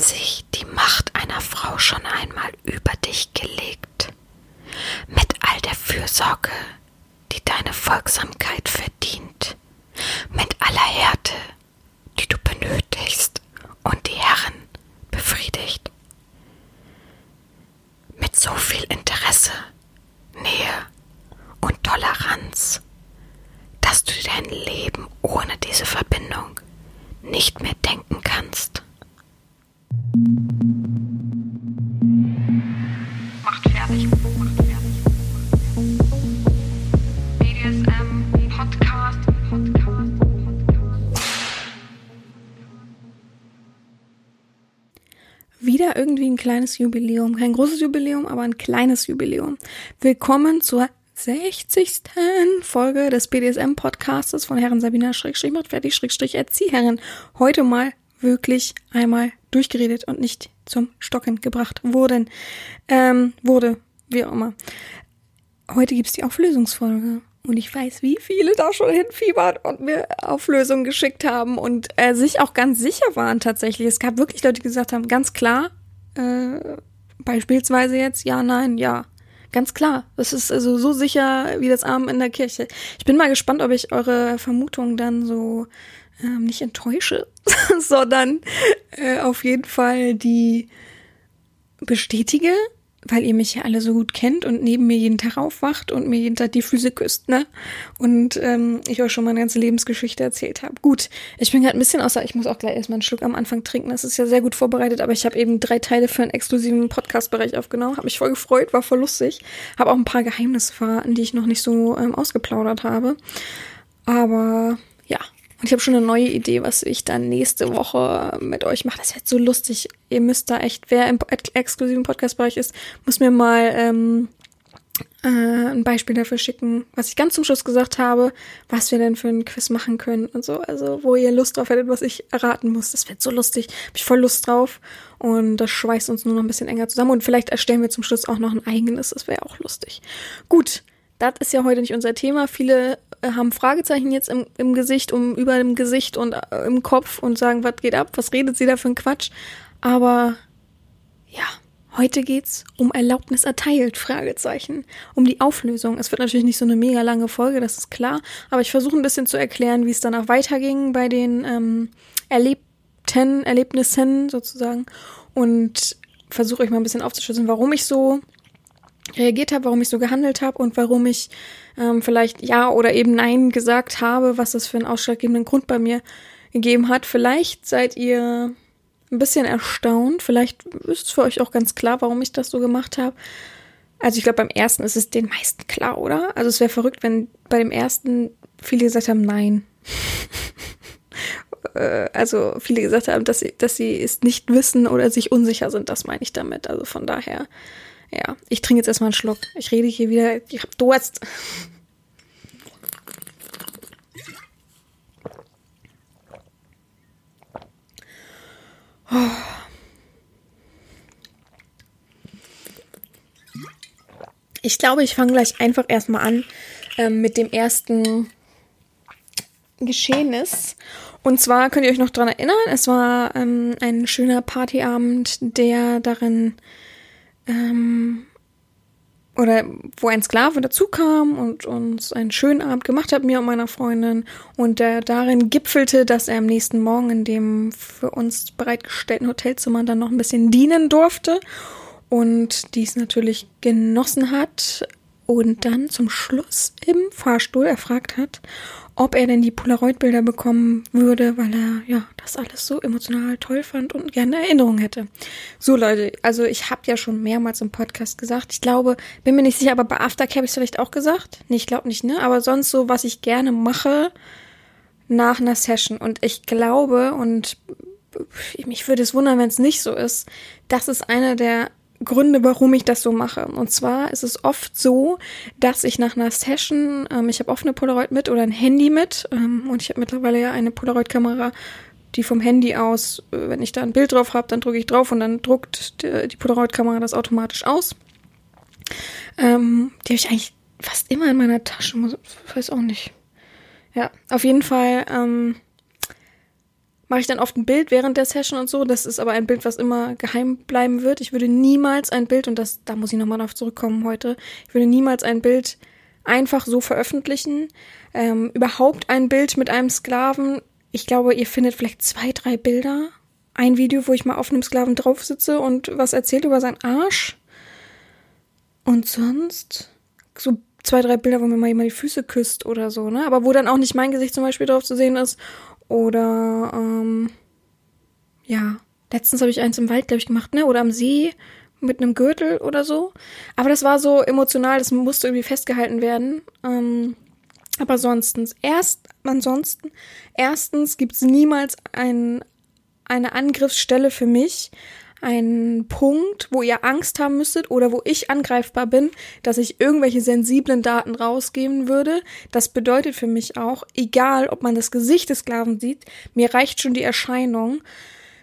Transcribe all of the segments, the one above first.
Sich die Macht einer Frau schon einmal über dich gelegt? Mit all der Fürsorge, die deine Folgsamkeit verdient, mit aller Härte, ein kleines Jubiläum. Kein großes Jubiläum, aber ein kleines Jubiläum. Willkommen zur 60. Folge des BDSM-Podcastes von Herren Sabina Schrägstrich macht fertig Schrägstrich Erzieherin. Heute mal wirklich einmal durchgeredet und nicht zum Stocken gebracht wurden. Ähm, wurde, wie auch immer. Heute gibt's die Auflösungsfolge. Und ich weiß, wie viele da schon hinfiebern und mir Auflösungen geschickt haben und äh, sich auch ganz sicher waren tatsächlich. Es gab wirklich Leute, die gesagt haben, ganz klar, äh, beispielsweise jetzt, ja, nein, ja. Ganz klar. Das ist also so sicher wie das Arm in der Kirche. Ich bin mal gespannt, ob ich eure Vermutungen dann so ähm, nicht enttäusche, sondern äh, auf jeden Fall die bestätige, weil ihr mich ja alle so gut kennt und neben mir jeden Tag aufwacht und mir jeden Tag die Füße küsst, ne? Und ähm, ich euch schon meine ganze Lebensgeschichte erzählt habe. Gut, ich bin gerade ein bisschen außer, ich muss auch gleich erstmal einen Schluck am Anfang trinken. Das ist ja sehr gut vorbereitet, aber ich habe eben drei Teile für einen exklusiven Podcast-Bereich aufgenommen. Habe mich voll gefreut, war voll lustig. Habe auch ein paar Geheimnisse verraten, die ich noch nicht so ähm, ausgeplaudert habe. Aber ja, und ich habe schon eine neue Idee, was ich dann nächste Woche mit euch mache. Das wird so lustig. Ihr müsst da echt, wer im ex- exklusiven Podcast-Bereich ist, muss mir mal ähm, äh, ein Beispiel dafür schicken, was ich ganz zum Schluss gesagt habe, was wir denn für ein Quiz machen können und so. Also, wo ihr Lust drauf hättet, was ich erraten muss. Das wird so lustig. Hab ich voll Lust drauf. Und das schweißt uns nur noch ein bisschen enger zusammen. Und vielleicht erstellen wir zum Schluss auch noch ein eigenes. Das wäre auch lustig. Gut. Das ist ja heute nicht unser Thema. Viele haben Fragezeichen jetzt im, im Gesicht, um über dem Gesicht und äh, im Kopf und sagen, was geht ab? Was redet sie da für ein Quatsch? Aber ja, heute geht's um Erlaubnis erteilt, Fragezeichen, um die Auflösung. Es wird natürlich nicht so eine mega lange Folge, das ist klar, aber ich versuche ein bisschen zu erklären, wie es danach weiterging bei den ähm, Erlebten, Erlebnissen sozusagen und versuche euch mal ein bisschen aufzuschlüsseln, warum ich so reagiert habe, warum ich so gehandelt habe und warum ich ähm, vielleicht ja oder eben nein gesagt habe, was das für einen ausschlaggebenden Grund bei mir gegeben hat. Vielleicht seid ihr ein bisschen erstaunt, vielleicht ist es für euch auch ganz klar, warum ich das so gemacht habe. Also ich glaube, beim ersten ist es den meisten klar, oder? Also es wäre verrückt, wenn bei dem ersten viele gesagt haben, nein. Äh, also viele gesagt haben, dass sie, dass sie es nicht wissen oder sich unsicher sind, das meine ich damit. Also von daher, ja, ich trinke jetzt erstmal einen Schluck. Ich rede hier wieder, ich hab Durst. Ich glaube, ich fange gleich einfach erstmal an ähm, mit dem ersten Geschehnis. Und zwar könnt ihr euch noch dran erinnern, es war ähm, ein schöner Partyabend, der darin ähm, oder wo ein Sklave dazu kam und uns einen schönen Abend gemacht hat, mir und meiner Freundin, und der darin gipfelte, dass er am nächsten Morgen in dem für uns bereitgestellten Hotelzimmer dann noch ein bisschen dienen durfte und dies natürlich genossen hat. Und dann zum Schluss im Fahrstuhl erfragt hat, ob er denn die Polaroid-Bilder bekommen würde, weil er ja das alles so emotional toll fand und gerne Erinnerungen hätte. So Leute, also ich habe ja schon mehrmals im Podcast gesagt, ich glaube, bin mir nicht sicher, aber bei Aftercare habe ich vielleicht auch gesagt. Nee, ich glaube nicht, ne? Aber sonst so, was ich gerne mache nach einer Session. Und ich glaube, und mich würde es wundern, wenn es nicht so ist, das ist einer der Gründe, warum ich das so mache. Und zwar ist es oft so, dass ich nach einer Session, ähm, ich habe oft eine Polaroid mit oder ein Handy mit ähm, und ich habe mittlerweile ja eine Polaroid-Kamera, die vom Handy aus, äh, wenn ich da ein Bild drauf habe, dann drücke ich drauf und dann druckt die, die Polaroid-Kamera das automatisch aus. Ähm, die habe ich eigentlich fast immer in meiner Tasche, muss, weiß auch nicht. Ja, auf jeden Fall. Mache ich dann oft ein Bild während der Session und so. Das ist aber ein Bild, was immer geheim bleiben wird. Ich würde niemals ein Bild, und das, da muss ich nochmal drauf zurückkommen heute, ich würde niemals ein Bild einfach so veröffentlichen. Ähm, überhaupt ein Bild mit einem Sklaven. Ich glaube, ihr findet vielleicht zwei, drei Bilder. Ein Video, wo ich mal auf einem Sklaven drauf sitze und was erzählt über seinen Arsch. Und sonst so zwei, drei Bilder, wo mir mal jemand die Füße küsst oder so, ne? Aber wo dann auch nicht mein Gesicht zum Beispiel drauf zu sehen ist. Oder, ähm, ja, letztens habe ich eins im Wald, glaube ich, gemacht, ne? Oder am See mit einem Gürtel oder so. Aber das war so emotional, das musste irgendwie festgehalten werden. Ähm, aber sonstens, erst, ansonsten, erstens gibt's niemals ein, eine Angriffsstelle für mich, ein Punkt, wo ihr Angst haben müsstet oder wo ich angreifbar bin, dass ich irgendwelche sensiblen Daten rausgeben würde. Das bedeutet für mich auch, egal ob man das Gesicht des Sklaven sieht, mir reicht schon die Erscheinung.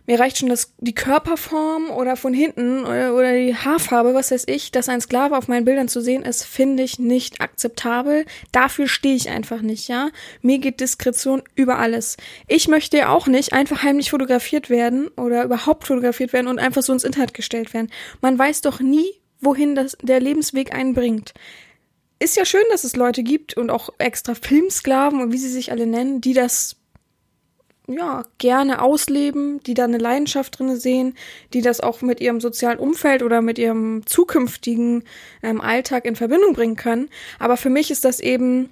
Mir reicht schon das, die Körperform oder von hinten oder, oder die Haarfarbe, was weiß ich, dass ein Sklave auf meinen Bildern zu sehen ist, finde ich nicht akzeptabel. Dafür stehe ich einfach nicht, ja. Mir geht Diskretion über alles. Ich möchte auch nicht einfach heimlich fotografiert werden oder überhaupt fotografiert werden und einfach so ins Internet gestellt werden. Man weiß doch nie, wohin das, der Lebensweg einen bringt ist ja schön, dass es Leute gibt und auch extra Filmsklaven und wie sie sich alle nennen, die das ja, gerne ausleben, die da eine Leidenschaft drinne sehen, die das auch mit ihrem sozialen Umfeld oder mit ihrem zukünftigen ähm, Alltag in Verbindung bringen können. Aber für mich ist das eben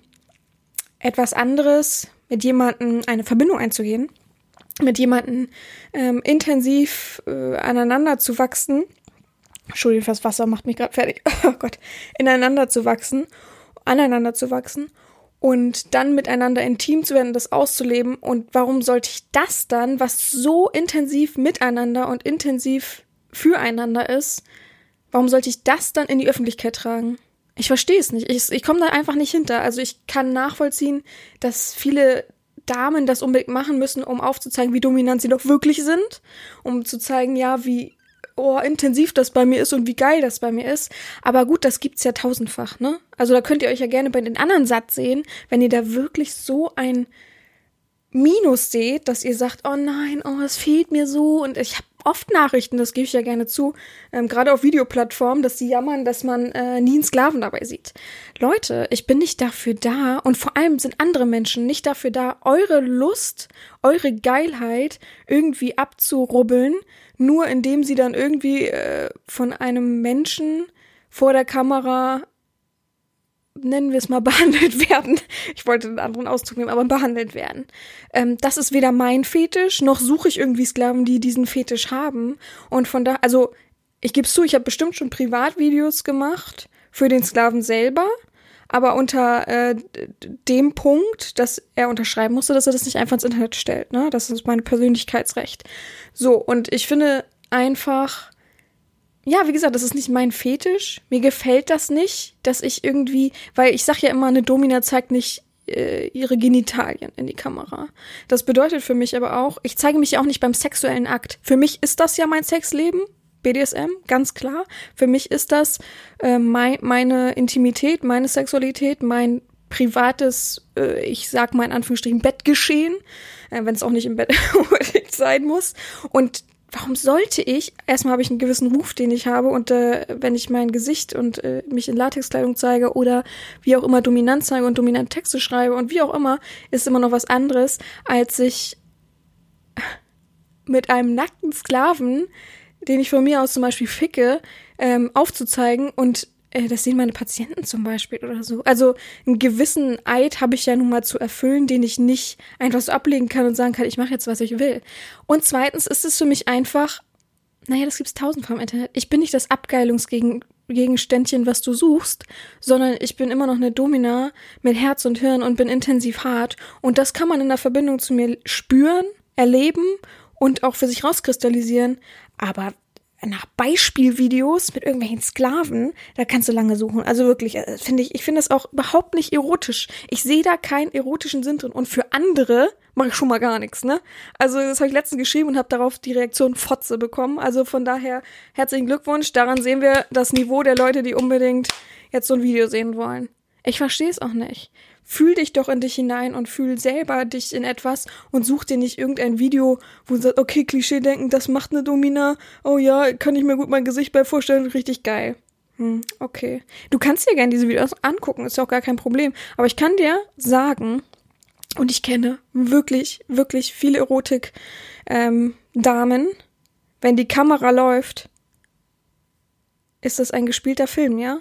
etwas anderes, mit jemandem eine Verbindung einzugehen, mit jemandem ähm, intensiv äh, aneinander zu wachsen. Entschuldigung, das Wasser macht mich gerade fertig. Oh Gott, ineinander zu wachsen, aneinander zu wachsen und dann miteinander intim zu werden, das auszuleben. Und warum sollte ich das dann, was so intensiv miteinander und intensiv füreinander ist, warum sollte ich das dann in die Öffentlichkeit tragen? Ich verstehe es nicht. Ich, ich komme da einfach nicht hinter. Also ich kann nachvollziehen, dass viele Damen das unbedingt machen müssen, um aufzuzeigen, wie dominant sie doch wirklich sind, um zu zeigen, ja, wie oh, intensiv das bei mir ist und wie geil das bei mir ist. Aber gut, das gibt's ja tausendfach, ne? Also da könnt ihr euch ja gerne bei den anderen Satz sehen, wenn ihr da wirklich so ein Minus seht, dass ihr sagt, oh nein, oh, es fehlt mir so und ich habe oft Nachrichten, das gebe ich ja gerne zu, ähm, gerade auf Videoplattformen, dass sie jammern, dass man äh, nie einen Sklaven dabei sieht. Leute, ich bin nicht dafür da und vor allem sind andere Menschen nicht dafür da, eure Lust, eure Geilheit irgendwie abzurubbeln, nur indem sie dann irgendwie äh, von einem Menschen vor der Kamera nennen wir es mal, behandelt werden. Ich wollte einen anderen Ausdruck nehmen, aber behandelt werden. Ähm, das ist weder mein Fetisch, noch suche ich irgendwie Sklaven, die diesen Fetisch haben. Und von da, also ich gebe es zu, ich habe bestimmt schon Privatvideos gemacht für den Sklaven selber, aber unter äh, dem Punkt, dass er unterschreiben musste, dass er das nicht einfach ins Internet stellt. Ne? Das ist mein Persönlichkeitsrecht. So, und ich finde einfach, ja, wie gesagt, das ist nicht mein Fetisch. Mir gefällt das nicht, dass ich irgendwie, weil ich sag ja immer, eine Domina zeigt nicht äh, ihre Genitalien in die Kamera. Das bedeutet für mich aber auch, ich zeige mich ja auch nicht beim sexuellen Akt. Für mich ist das ja mein Sexleben, BDSM, ganz klar. Für mich ist das äh, mein, meine Intimität, meine Sexualität, mein privates, äh, ich sag mal in Anführungsstrichen, Bettgeschehen, äh, wenn es auch nicht im Bett sein muss. Und warum sollte ich, erstmal habe ich einen gewissen Ruf, den ich habe, und äh, wenn ich mein Gesicht und äh, mich in Latexkleidung zeige oder wie auch immer dominant zeige und dominant Texte schreibe und wie auch immer, ist immer noch was anderes, als sich mit einem nackten Sklaven, den ich von mir aus zum Beispiel ficke, ähm, aufzuzeigen und äh, das sehen meine Patienten zum Beispiel oder so. Also einen gewissen Eid habe ich ja nun mal zu erfüllen, den ich nicht einfach so ablegen kann und sagen kann, ich mache jetzt, was ich will. Und zweitens ist es für mich einfach, naja, das gibt's tausendfach im Internet. Ich bin nicht das Abgeilungsgegenständchen, was du suchst, sondern ich bin immer noch eine Domina mit Herz und Hirn und bin intensiv hart. Und das kann man in der Verbindung zu mir spüren, erleben und auch für sich rauskristallisieren. Aber nach Beispielvideos mit irgendwelchen Sklaven, da kannst du lange suchen. Also wirklich, äh, finde ich, ich finde das auch überhaupt nicht erotisch. Ich sehe da keinen erotischen Sinn drin. Und für andere mache ich schon mal gar nichts, ne? Also das habe ich letztens geschrieben und habe darauf die Reaktion Fotze bekommen. Also von daher herzlichen Glückwunsch. Daran sehen wir das Niveau der Leute, die unbedingt jetzt so ein Video sehen wollen. Ich verstehe es auch nicht. Fühl dich doch in dich hinein und fühl selber dich in etwas und such dir nicht irgendein Video, wo du sagst, okay, Klischee denken, das macht eine Domina. Oh ja, kann ich mir gut mein Gesicht bei vorstellen, richtig geil. Hm, okay. Du kannst dir gerne diese Videos angucken, ist ja auch gar kein Problem. Aber ich kann dir sagen, und ich kenne wirklich, wirklich viele Erotik, ähm, wenn die Kamera läuft, ist das ein gespielter Film, ja?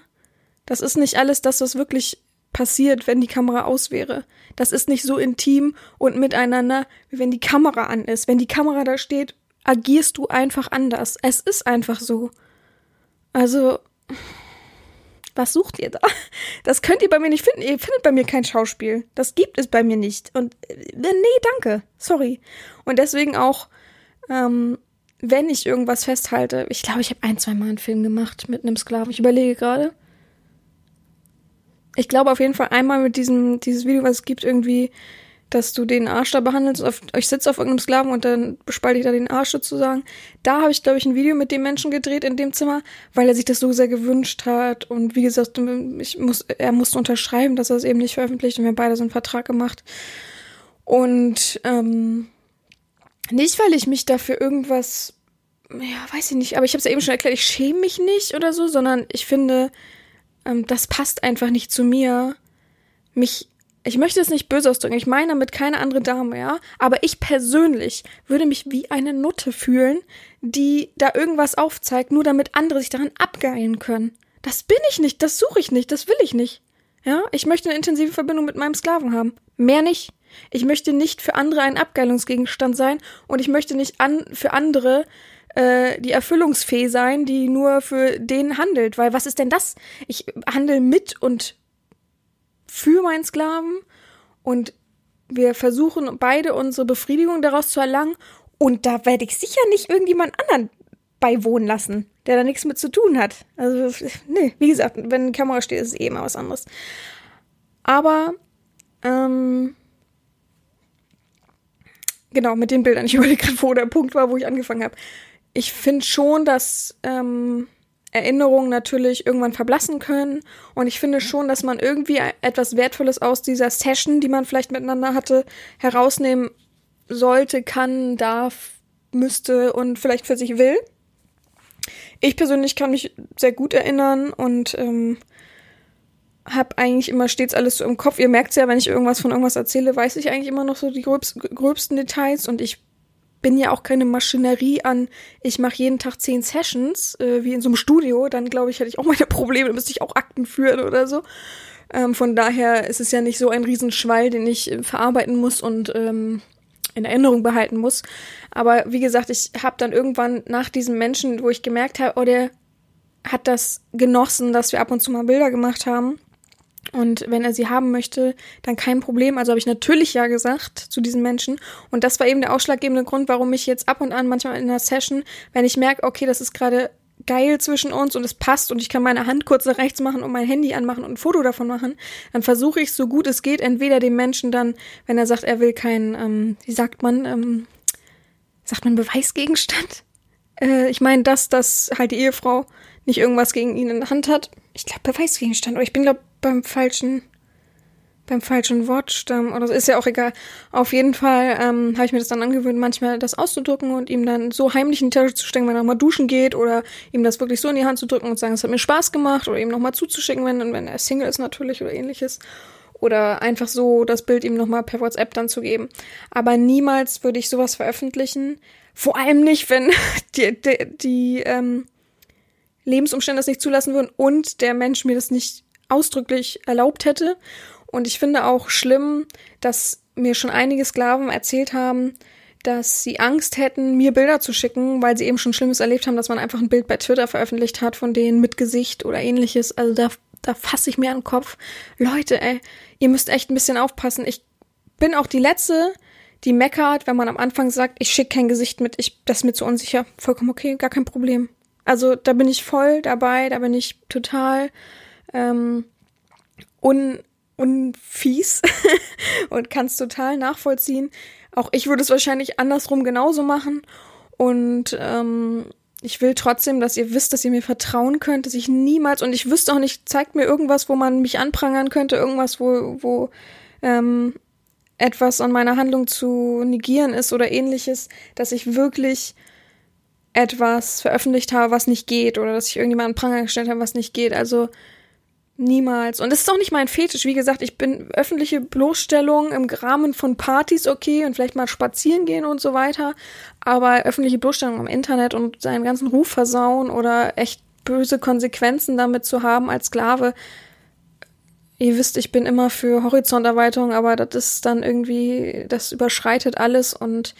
Das ist nicht alles das, was wirklich passiert, wenn die Kamera aus wäre. Das ist nicht so intim und miteinander, wie wenn die Kamera an ist. Wenn die Kamera da steht, agierst du einfach anders. Es ist einfach so. Also, was sucht ihr da? Das könnt ihr bei mir nicht finden. Ihr findet bei mir kein Schauspiel. Das gibt es bei mir nicht. Und äh, nee, danke. Sorry. Und deswegen auch, ähm, wenn ich irgendwas festhalte, ich glaube, ich habe ein, zwei Mal einen Film gemacht mit einem Sklaven. Ich überlege gerade. Ich glaube auf jeden Fall einmal mit diesem, dieses Video, was es gibt, irgendwie, dass du den Arsch da behandelst. Auf, ich sitze auf irgendeinem Sklaven und dann bespalte ich da den Arsch sozusagen. Da habe ich, glaube ich, ein Video mit dem Menschen gedreht in dem Zimmer, weil er sich das so sehr gewünscht hat. Und wie gesagt, ich muss, er musste unterschreiben, dass er es eben nicht veröffentlicht und wir haben beide so einen Vertrag gemacht. Und ähm, nicht, weil ich mich dafür irgendwas, ja, weiß ich nicht, aber ich habe es ja eben schon erklärt, ich schäme mich nicht oder so, sondern ich finde, ähm, das passt einfach nicht zu mir, mich ich möchte es nicht böse ausdrücken, ich meine damit keine andere Dame, ja, aber ich persönlich würde mich wie eine Nutte fühlen, die da irgendwas aufzeigt, nur damit andere sich daran abgeilen können. Das bin ich nicht, das suche ich nicht, das will ich nicht. Ja, ich möchte eine intensive Verbindung mit meinem Sklaven haben. Mehr nicht. Ich möchte nicht für andere ein Abgeilungsgegenstand sein und ich möchte nicht an, für andere äh, die Erfüllungsfee sein, die nur für den handelt. Weil was ist denn das? Ich handle mit und für meinen Sklaven und wir versuchen beide unsere Befriedigung daraus zu erlangen und da werde ich sicher nicht irgendjemand anderen beiwohnen lassen, der da nichts mit zu tun hat. Also, nee, wie gesagt, wenn die Kamera steht, ist es eh immer was anderes. Aber, ähm, genau, mit den Bildern. Ich überlege gerade, wo der Punkt war, wo ich angefangen habe. Ich finde schon, dass ähm, Erinnerungen natürlich irgendwann verblassen können. Und ich finde schon, dass man irgendwie etwas Wertvolles aus dieser Session, die man vielleicht miteinander hatte, herausnehmen sollte, kann, darf, müsste und vielleicht für sich will. Ich persönlich kann mich sehr gut erinnern und ähm, habe eigentlich immer stets alles so im Kopf. Ihr merkt ja, wenn ich irgendwas von irgendwas erzähle, weiß ich eigentlich immer noch so die gröbsten Details und ich bin ja auch keine Maschinerie an, ich mache jeden Tag zehn Sessions, äh, wie in so einem Studio, dann glaube ich, hätte ich auch meine Probleme, dann müsste ich auch Akten führen oder so. Ähm, von daher ist es ja nicht so ein Riesenschwall, den ich äh, verarbeiten muss und ähm, in Erinnerung behalten muss. Aber wie gesagt, ich habe dann irgendwann nach diesem Menschen, wo ich gemerkt habe, oh, der hat das genossen, dass wir ab und zu mal Bilder gemacht haben und wenn er sie haben möchte, dann kein Problem. Also habe ich natürlich ja gesagt zu diesen Menschen. Und das war eben der ausschlaggebende Grund, warum ich jetzt ab und an manchmal in einer Session, wenn ich merke, okay, das ist gerade geil zwischen uns und es passt und ich kann meine Hand kurz nach rechts machen und mein Handy anmachen und ein Foto davon machen, dann versuche ich so gut es geht, entweder dem Menschen dann, wenn er sagt, er will kein, ähm, wie sagt man, ähm, sagt man Beweisgegenstand? Äh, ich meine, dass, dass halt die Ehefrau nicht irgendwas gegen ihn in der Hand hat. Ich glaube, Beweisgegenstand, oder ich bin, glaube beim falschen beim falschen Wortstamm oder so, ist ja auch egal. Auf jeden Fall ähm, habe ich mir das dann angewöhnt, manchmal das auszudrücken und ihm dann so heimlich in die Tasche zu stecken, wenn er mal duschen geht oder ihm das wirklich so in die Hand zu drücken und sagen, es hat mir Spaß gemacht oder ihm nochmal zuzuschicken, wenn, wenn er Single ist natürlich oder ähnliches. Oder einfach so das Bild ihm nochmal per WhatsApp dann zu geben. Aber niemals würde ich sowas veröffentlichen. Vor allem nicht, wenn die, die, die ähm, Lebensumstände das nicht zulassen würden und der Mensch mir das nicht ausdrücklich erlaubt hätte. Und ich finde auch schlimm, dass mir schon einige Sklaven erzählt haben, dass sie Angst hätten, mir Bilder zu schicken, weil sie eben schon Schlimmes erlebt haben, dass man einfach ein Bild bei Twitter veröffentlicht hat von denen mit Gesicht oder ähnliches. Also da, da fasse ich mir an den Kopf. Leute, ey, ihr müsst echt ein bisschen aufpassen. Ich bin auch die Letzte, die meckert, wenn man am Anfang sagt, ich schicke kein Gesicht mit, ich, das ist mir zu unsicher. Vollkommen okay, gar kein Problem. Also da bin ich voll dabei, da bin ich total ähm, un, unfies und kann es total nachvollziehen. Auch ich würde es wahrscheinlich andersrum genauso machen. Und ähm, ich will trotzdem, dass ihr wisst, dass ihr mir vertrauen könnt, dass ich niemals, und ich wüsste auch nicht, zeigt mir irgendwas, wo man mich anprangern könnte, irgendwas, wo, wo ähm, etwas an meiner Handlung zu negieren ist oder ähnliches, dass ich wirklich etwas veröffentlicht habe, was nicht geht, oder dass ich irgendjemanden Pranger gestellt habe, was nicht geht. Also niemals. Und es ist auch nicht mein Fetisch. Wie gesagt, ich bin öffentliche Bloßstellung im Rahmen von Partys okay und vielleicht mal spazieren gehen und so weiter. Aber öffentliche Bloßstellung im Internet und seinen ganzen Ruf versauen oder echt böse Konsequenzen damit zu haben als Sklave, ihr wisst, ich bin immer für Horizonterweiterung, aber das ist dann irgendwie, das überschreitet alles und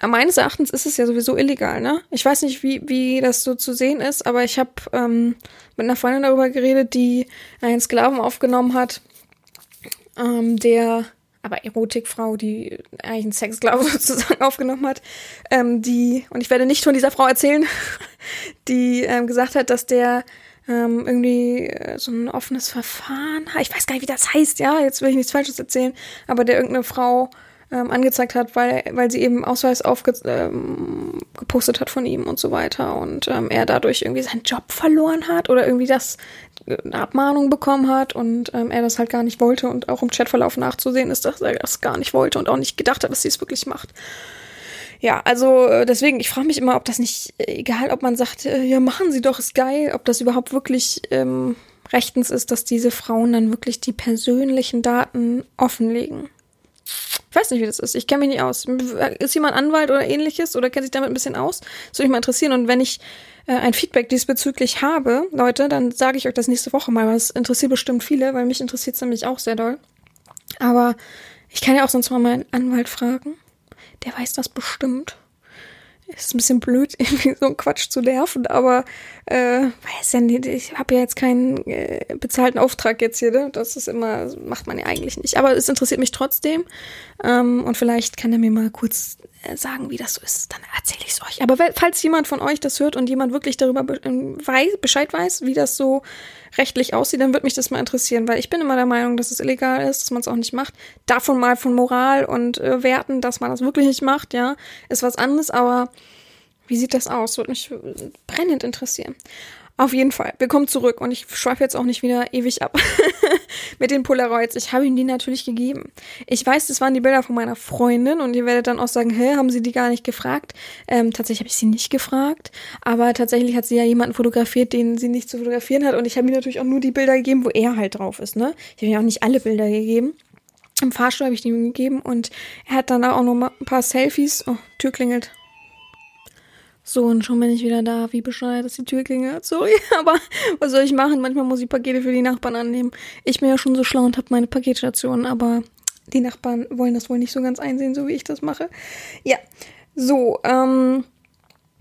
meines Erachtens ist es ja sowieso illegal, ne? Ich weiß nicht, wie, wie das so zu sehen ist, aber ich habe ähm, mit einer Freundin darüber geredet, die einen Sklaven aufgenommen hat, ähm, der aber Erotikfrau, die eigentlich einen Sexsklave sozusagen aufgenommen hat, ähm, die, und ich werde nicht von dieser Frau erzählen, die ähm, gesagt hat, dass der ähm, irgendwie äh, so ein offenes Verfahren, ich weiß gar nicht, wie das heißt, ja, jetzt will ich nichts Falsches erzählen, aber der irgendeine Frau ähm, angezeigt hat, weil, weil sie eben Ausweis aufgepostet ähm, hat von ihm und so weiter und ähm, er dadurch irgendwie seinen Job verloren hat oder irgendwie das äh, eine Abmahnung bekommen hat und ähm, er das halt gar nicht wollte und auch im Chatverlauf nachzusehen ist, dass er das gar nicht wollte und auch nicht gedacht hat, dass sie es wirklich macht. Ja, also äh, deswegen, ich frage mich immer, ob das nicht, äh, egal ob man sagt, äh, ja, machen Sie doch, ist geil, ob das überhaupt wirklich ähm, rechtens ist, dass diese Frauen dann wirklich die persönlichen Daten offenlegen. Ich weiß nicht, wie das ist. Ich kenne mich nicht aus. Ist jemand Anwalt oder ähnliches oder kennt sich damit ein bisschen aus? Das würde mich mal interessieren. Und wenn ich äh, ein Feedback diesbezüglich habe, Leute, dann sage ich euch das nächste Woche mal, es interessiert bestimmt viele, weil mich interessiert es nämlich auch sehr doll. Aber ich kann ja auch sonst mal meinen Anwalt fragen der weiß das bestimmt. Ist ein bisschen blöd, irgendwie so einen Quatsch zu nerven, aber äh, weiß ja nicht, ich habe ja jetzt keinen äh, bezahlten Auftrag jetzt hier, ne? Das ist immer, macht man ja eigentlich nicht. Aber es interessiert mich trotzdem. Ähm, und vielleicht kann er mir mal kurz sagen, wie das so ist. Dann erzähle ich es euch. Aber falls jemand von euch das hört und jemand wirklich darüber be ähm, weiß, Bescheid weiß, wie das so rechtlich aussieht, dann würde mich das mal interessieren, weil ich bin immer der Meinung, dass es illegal ist, dass man es auch nicht macht. Davon mal von Moral und äh, Werten, dass man das wirklich nicht macht, ja, ist was anderes, aber wie sieht das aus? Würde mich brennend interessieren. Auf jeden Fall. Wir kommen zurück und ich schweife jetzt auch nicht wieder ewig ab mit den Polaroids. Ich habe ihm die natürlich gegeben. Ich weiß, das waren die Bilder von meiner Freundin und ihr werdet dann auch sagen, hä, haben sie die gar nicht gefragt? Ähm, tatsächlich habe ich sie nicht gefragt, aber tatsächlich hat sie ja jemanden fotografiert, den sie nicht zu fotografieren hat und ich habe ihm natürlich auch nur die Bilder gegeben, wo er halt drauf ist, ne? Ich habe ihm auch nicht alle Bilder gegeben. Im Fahrstuhl habe ich die ihm gegeben und er hat dann auch noch mal ein paar Selfies. Oh, Tür klingelt. So, und schon bin ich wieder da. Wie bescheuert, dass die Tür klingelt. Sorry, aber was soll ich machen? Manchmal muss ich Pakete für die Nachbarn annehmen. Ich bin ja schon so schlau und habe meine Paketstation, aber die Nachbarn wollen das wohl nicht so ganz einsehen, so wie ich das mache. Ja, so, ähm,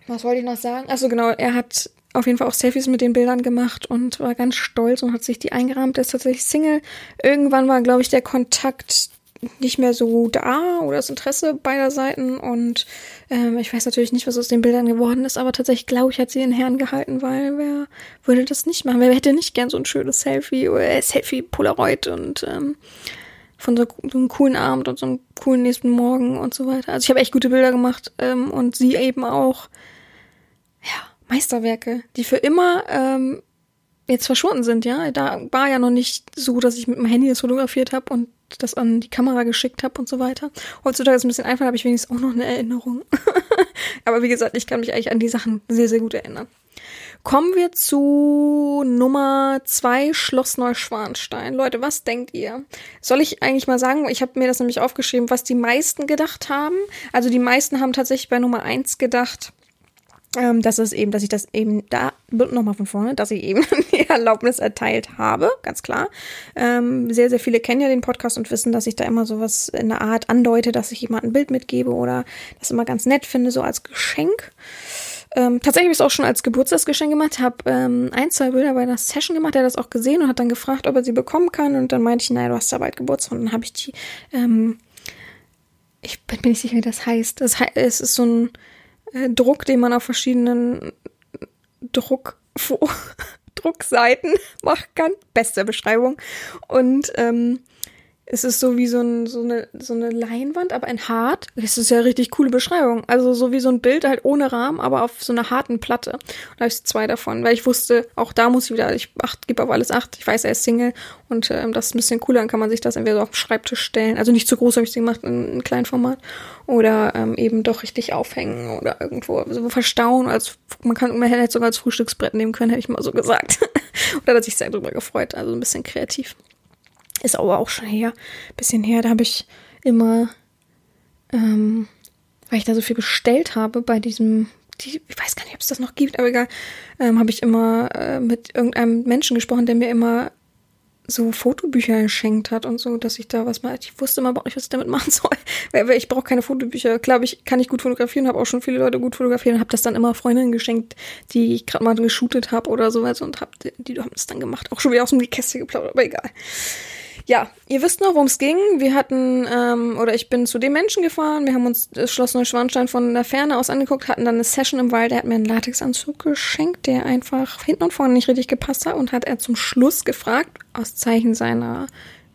was wollte ich noch sagen? Achso, genau, er hat auf jeden Fall auch Selfies mit den Bildern gemacht und war ganz stolz und hat sich die eingerahmt. Er ist tatsächlich Single. Irgendwann war, glaube ich, der Kontakt nicht mehr so da oder das Interesse beider Seiten und ähm, ich weiß natürlich nicht, was aus den Bildern geworden ist, aber tatsächlich glaube ich, hat sie den Herrn gehalten, weil wer würde das nicht machen? Wer hätte nicht gern so ein schönes Selfie oder äh, Selfie Polaroid und ähm, von so, so einem coolen Abend und so einem coolen nächsten Morgen und so weiter. Also ich habe echt gute Bilder gemacht ähm, und sie eben auch. Ja, Meisterwerke, die für immer ähm, jetzt verschwunden sind, ja. Da war ja noch nicht so, dass ich mit dem Handy das fotografiert habe und das an die Kamera geschickt habe und so weiter. Heutzutage ist es ein bisschen einfacher, habe ich wenigstens auch noch eine Erinnerung. Aber wie gesagt, ich kann mich eigentlich an die Sachen sehr, sehr gut erinnern. Kommen wir zu Nummer zwei Schloss Neuschwanstein. Leute, was denkt ihr? Soll ich eigentlich mal sagen, ich habe mir das nämlich aufgeschrieben, was die meisten gedacht haben. Also die meisten haben tatsächlich bei Nummer eins gedacht, ähm, dass es eben, dass ich das eben da, nochmal von vorne, dass ich eben die Erlaubnis erteilt habe, ganz klar. Ähm, sehr, sehr viele kennen ja den Podcast und wissen, dass ich da immer sowas in der Art andeute, dass ich jemandem ein Bild mitgebe oder das immer ganz nett finde, so als Geschenk. Ähm, tatsächlich habe ich es auch schon als Geburtstagsgeschenk gemacht, habe ähm, ein, zwei Bilder bei einer Session gemacht, der hat das auch gesehen und hat dann gefragt, ob er sie bekommen kann und dann meinte ich, naja, du hast ja bald Geburtstag und dann habe ich die, ähm, ich bin mir nicht sicher, wie das heißt. Das heißt, es ist so ein, äh, Druck, den man auf verschiedenen Druck Druckseiten machen kann. Beste Beschreibung. Und ähm, Es ist so wie so, ein, so, eine, so eine Leinwand, aber in hart. Das ist ja eine richtig coole Beschreibung. Also so wie so ein Bild halt ohne Rahmen, aber auf so einer harten Platte. Und da habe ich zwei davon, weil ich wusste, auch da muss ich wieder, ich acht, gebe auf alles acht. Ich weiß, er ist Single und ähm, das ist ein bisschen cooler. Dann kann man sich das entweder so auf den Schreibtisch stellen. Also nicht zu groß habe ich sie gemacht, in, in kleinen Format. Oder ähm, eben doch richtig aufhängen oder irgendwo so verstauen. Als, man kann, man hätte sogar als Frühstücksbrett nehmen können, hätte ich mal so gesagt. da hat sich sehr drüber gefreut. Also ein bisschen kreativ. Ist aber auch schon her, bisschen her, da habe ich immer, ähm, weil ich da so viel bestellt habe bei diesem, die, ich weiß gar nicht, ob es das noch gibt, aber egal, ähm, habe ich immer äh, mit irgendeinem Menschen gesprochen, der mir immer so Fotobücher geschenkt hat und so, dass ich da was mal, ich wusste immer überhaupt nicht, was ich damit machen soll. Weil ich brauche keine Fotobücher. Klar, ich kann ich gut fotografieren, habe auch schon viele Leute gut fotografiert und habe das dann immer Freundinnen geschenkt, die ich gerade mal geshootet habe oder sowas und hab, die, die haben das dann gemacht. Auch schon wieder aus dem Kästchen geplaudert, aber egal. Ja, ihr wisst noch, worum es ging. Wir hatten, ähm, oder ich bin zu dem Menschen gefahren, wir haben uns das Schloss Neuschwanstein von der Ferne aus angeguckt, hatten dann eine Session im Wald, der hat mir einen Latexanzug geschenkt, der einfach hinten und vorne nicht richtig gepasst hat und hat er zum Schluss gefragt, aus Zeichen seiner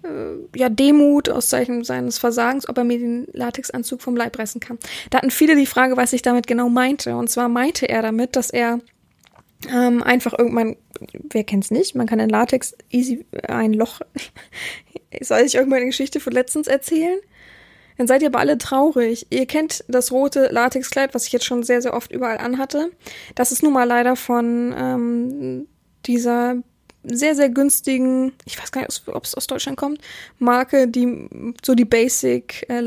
äh, ja, Demut, aus Zeichen seines Versagens, ob er mir den Latexanzug vom Leib reißen kann. Da hatten viele die Frage, was ich damit genau meinte. Und zwar meinte er damit, dass er ähm, einfach irgendwann, wer kennt's nicht, man kann in Latex easy ein Loch. Soll ich irgendwann eine Geschichte von letztens erzählen? Dann seid ihr aber alle traurig. Ihr kennt das rote Latexkleid, was ich jetzt schon sehr, sehr oft überall anhatte. Das ist nun mal leider von ähm, dieser sehr, sehr günstigen, ich weiß gar nicht, ob es aus Deutschland kommt, Marke, die so die Basic äh,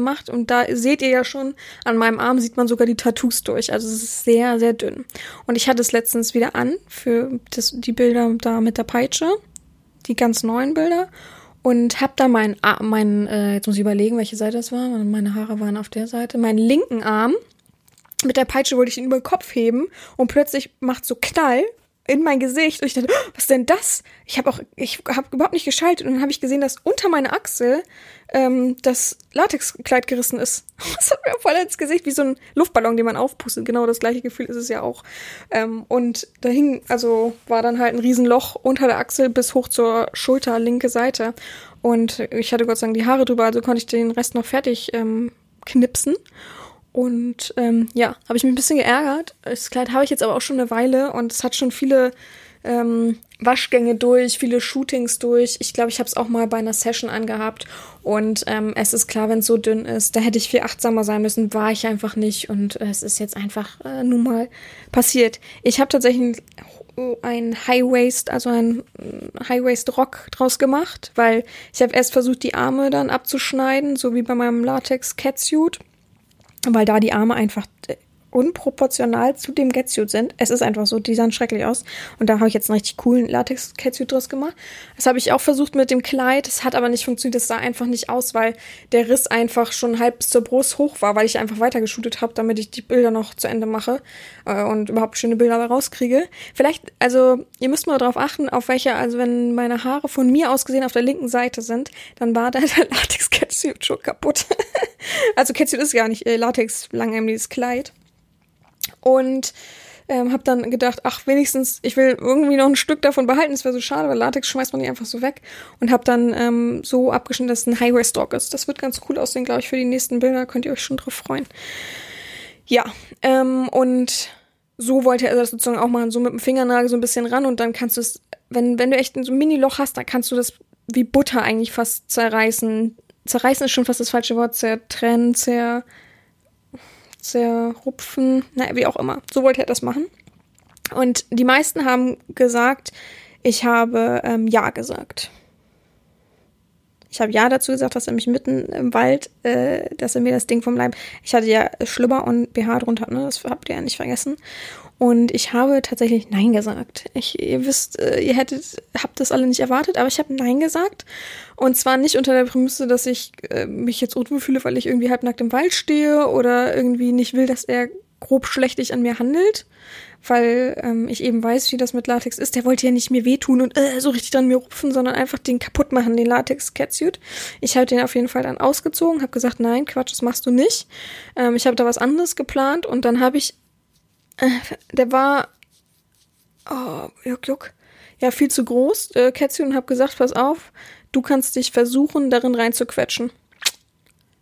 macht. Und da seht ihr ja schon, an meinem Arm sieht man sogar die Tattoos durch. Also es ist sehr, sehr dünn. Und ich hatte es letztens wieder an für das, die Bilder da mit der Peitsche, die ganz neuen Bilder. Und hab da meinen, meinen äh, jetzt muss ich überlegen, welche Seite das war. Meine Haare waren auf der Seite. Meinen linken Arm mit der Peitsche wollte ich ihn über den Kopf heben und plötzlich macht so Knall in mein Gesicht und ich dachte, oh, was denn das? Ich habe auch, ich habe überhaupt nicht geschaltet und dann habe ich gesehen, dass unter meiner Achsel ähm, das Latexkleid gerissen ist. Das hat mir voll ins Gesicht, wie so ein Luftballon, den man aufpustet. Genau das gleiche Gefühl ist es ja auch. Ähm, und da hing, also war dann halt ein Riesenloch unter der Achsel bis hoch zur Schulter, linke Seite. Und ich hatte Gott sei Dank die Haare drüber, also konnte ich den Rest noch fertig ähm, knipsen. Und ähm, ja, habe ich mich ein bisschen geärgert. Das Kleid habe ich jetzt aber auch schon eine Weile und es hat schon viele ähm, Waschgänge durch, viele Shootings durch. Ich glaube, ich habe es auch mal bei einer Session angehabt. Und ähm, es ist klar, wenn es so dünn ist, da hätte ich viel achtsamer sein müssen, war ich einfach nicht. Und äh, es ist jetzt einfach äh, nun mal passiert. Ich habe tatsächlich ein High Waist, also ein High Waist Rock draus gemacht, weil ich habe erst versucht, die Arme dann abzuschneiden, so wie bei meinem Latex Catsuit weil da die Arme einfach äh, unproportional zu dem Catsuit sind. Es ist einfach so, die sahen schrecklich aus. Und da habe ich jetzt einen richtig coolen Latex-Catsuit draus gemacht. Das habe ich auch versucht mit dem Kleid. Es hat aber nicht funktioniert. Es sah einfach nicht aus, weil der Riss einfach schon halb bis zur Brust hoch war, weil ich einfach weitergeshootet habe, damit ich die Bilder noch zu Ende mache äh, und überhaupt schöne Bilder rauskriege. Vielleicht, also ihr müsst mal darauf achten, auf welche, also wenn meine Haare von mir aus gesehen auf der linken Seite sind, dann war da der Latex-Catsuit schon kaputt. also Catsuit ist gar nicht äh, Latex, langärmliches Kleid. Und ähm, habe dann gedacht, ach, wenigstens, ich will irgendwie noch ein Stück davon behalten. Das wäre so schade, weil Latex schmeißt man nicht einfach so weg. Und habe dann ähm, so abgeschnitten, dass es ein Highway-Stock ist. Das wird ganz cool aussehen, glaube ich, für die nächsten Bilder. Könnt ihr euch schon drauf freuen. Ja, ähm, und so wollte er das sozusagen auch mal so mit dem Fingernagel so ein bisschen ran und dann kannst du es, wenn, wenn du echt so ein Mini-Loch hast, dann kannst du das wie Butter eigentlich fast zerreißen. Zerreißen ist schon fast das falsche Wort, zertrennen, zer, zerrupfen, naja, wie auch immer. So wollte er das machen. Und die meisten haben gesagt, ich habe ähm, Ja gesagt. Ich habe Ja dazu gesagt, dass er mich mitten im Wald, äh, dass er mir das Ding vom Leib. Ich hatte ja Schlüpper und BH drunter, ne? Das habt ihr ja nicht vergessen. Und ich habe tatsächlich Nein gesagt. Ich, ihr wisst, äh, ihr hättet, habt das alle nicht erwartet, aber ich habe Nein gesagt. Und zwar nicht unter der Prämisse, dass ich äh, mich jetzt unwohl fühle, weil ich irgendwie halbnackt im Wald stehe oder irgendwie nicht will, dass er grob schlechtig an mir handelt, weil ähm, ich eben weiß, wie das mit Latex ist. Der wollte ja nicht mir wehtun und äh, so richtig dran mir rupfen, sondern einfach den kaputt machen, den Latex-Catsuit. Ich habe den auf jeden Fall dann ausgezogen, habe gesagt, nein, Quatsch, das machst du nicht. Ähm, ich habe da was anderes geplant und dann habe ich der war, oh, juck, juck, ja, viel zu groß, äh, Kätzchen, und hab gesagt, pass auf, du kannst dich versuchen, darin reinzuquetschen.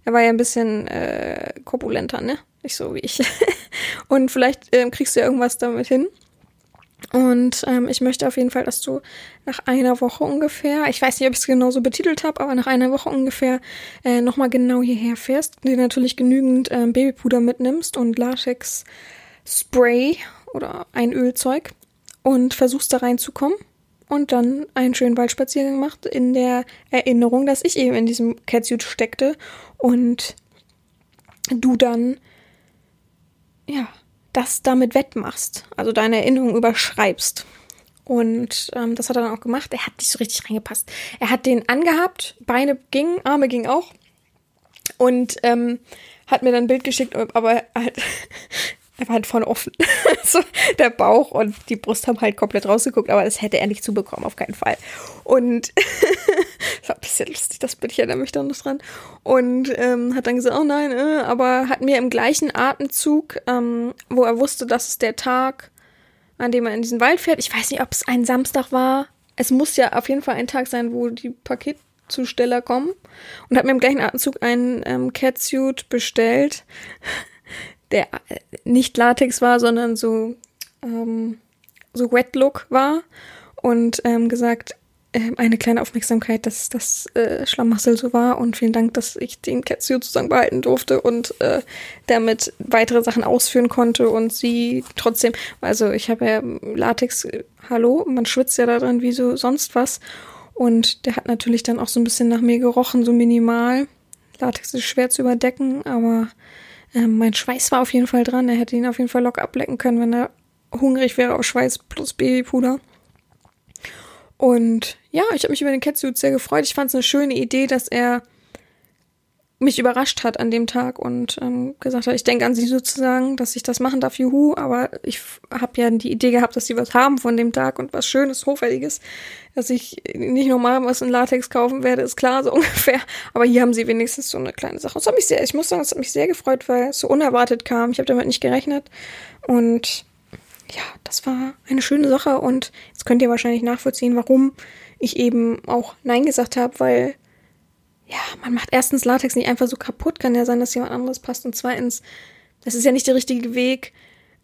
Er war ja ein bisschen äh, korpulenter, ne? Nicht so wie ich. Und vielleicht ähm, kriegst du ja irgendwas damit hin. Und ähm, ich möchte auf jeden Fall, dass du nach einer Woche ungefähr, ich weiß nicht, ob ich es genau so betitelt habe, aber nach einer Woche ungefähr äh, nochmal genau hierher fährst, dir natürlich genügend ähm, Babypuder mitnimmst und Latex-Spray oder ein Ölzeug und versuchst da reinzukommen und dann einen schönen Waldspaziergang macht in der Erinnerung, dass ich eben in diesem Catsuit steckte und du dann ja das damit wettmachst, also deine Erinnerung überschreibst. Und ähm, das hat er dann auch gemacht. Er hat nicht so richtig reingepasst. Er hat den angehabt, Beine gingen, Arme gingen auch. Und ähm, hat mir dann ein Bild geschickt, aber halt, er war halt voll offen. so, der Bauch und die Brust haben halt komplett rausgeguckt, aber das hätte er nicht zubekommen, auf keinen Fall. Und das war ein bisschen lustig, das Bild, ich erinnere mich da noch dran. Und ähm, hat dann gesagt, oh nein, äh, aber hat mir im gleichen Atemzug, ähm, wo er wusste, das ist der Tag, an dem er in diesen Wald fährt. Ich weiß nicht, ob es ein Samstag war. Es muss ja auf jeden Fall ein Tag sein, wo die Paketzusteller kommen. Und hat mir im gleichen Atemzug einen ähm, Catsuit bestellt der äh, nicht Latex war, sondern so, ähm, so Wet Look war und ähm, gesagt, äh, eine kleine Aufmerksamkeit, dass das äh, Schlamassel so war und vielen Dank, dass ich den Catsuit sozusagen behalten durfte und äh, damit weitere Sachen ausführen konnte und sie trotzdem, also ich habe ja Latex, äh, hallo, man schwitzt ja da drin wie so sonst was und der hat natürlich dann auch so ein bisschen nach mir gerochen, so minimal. Latex ist schwer zu überdecken, aber ähm, mein Schweiß war auf jeden Fall dran. Er hätte ihn auf jeden Fall locker ablecken können, wenn er hungrig wäre auf Schweiß plus Babypuder. Und ja, ich habe mich über den Catsuit sehr gefreut. Ich fand es eine schöne Idee, dass er mich überrascht hat an dem Tag und ähm, gesagt hat, ich denke an sie sozusagen, dass ich das machen darf, juhu, aber ich habe ja die Idee gehabt, dass sie was haben von dem Tag und was Schönes, Hochwertiges, dass ich nicht nochmal was in Latex kaufen werde, ist klar, so ungefähr, aber hier haben sie wenigstens so eine kleine Sache. Das hat mich sehr, ich muss sagen, es hat mich sehr gefreut, weil es so unerwartet kam, ich habe damit nicht gerechnet. Und ja, das war eine schöne Sache und jetzt könnt ihr wahrscheinlich nachvollziehen, warum ich eben auch Nein gesagt habe, weil ja, man macht erstens Latex nicht einfach so kaputt, kann ja sein, dass jemand anderes passt. Und zweitens, das ist ja nicht der richtige Weg.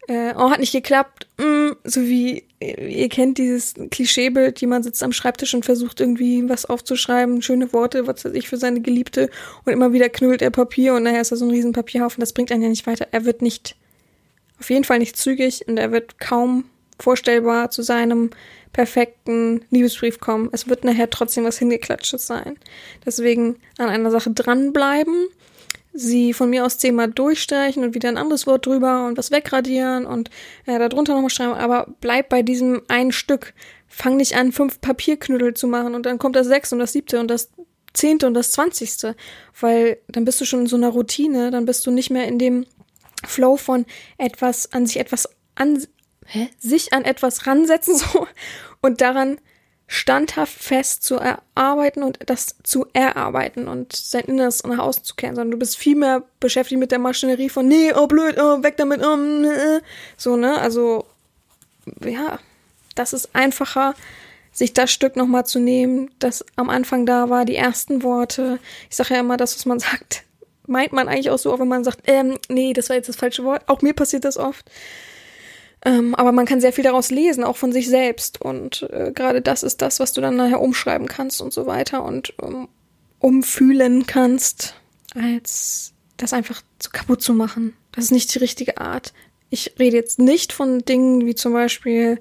Äh, oh, hat nicht geklappt. Mm, so wie, ihr kennt dieses Klischeebild, jemand sitzt am Schreibtisch und versucht irgendwie was aufzuschreiben, schöne Worte, was weiß ich, für seine Geliebte. Und immer wieder knüllt er Papier und nachher ist da so ein riesen Papierhaufen. Das bringt einen ja nicht weiter. Er wird nicht, auf jeden Fall nicht zügig und er wird kaum vorstellbar zu seinem perfekten Liebesbrief kommen. Es wird nachher trotzdem was hingeklatschtes sein. Deswegen an einer Sache dranbleiben, sie von mir aus zehnmal durchstreichen und wieder ein anderes Wort drüber und was wegradieren und äh, darunter nochmal schreiben, aber bleib bei diesem einen Stück. Fang nicht an, fünf Papierknüttel zu machen und dann kommt das sechste und das siebte und das zehnte und das zwanzigste, weil dann bist du schon in so einer Routine, dann bist du nicht mehr in dem Flow von etwas an sich etwas an hä? sich an etwas ransetzen so und daran standhaft fest zu erarbeiten und das zu erarbeiten und sein Inneres nach außen zu kehren, sondern du bist viel mehr beschäftigt mit der Maschinerie von nee, oh blöd, oh, weg damit, oh, ne, so, ne? Also, ja, das ist einfacher, sich das Stück nochmal zu nehmen, das am Anfang da war, die ersten Worte. Ich sage ja immer, das, was man sagt, meint man eigentlich auch so, auch wenn man sagt, ähm, nee, das war jetzt das falsche Wort. Auch mir passiert das oft. Ähm, aber man kann sehr viel daraus lesen, auch von sich selbst. Und äh, gerade das ist das, was du dann nachher umschreiben kannst und so weiter und ähm, umfühlen kannst, als das einfach zu kaputt zu machen. Das ist nicht die richtige Art. Ich rede jetzt nicht von Dingen wie zum Beispiel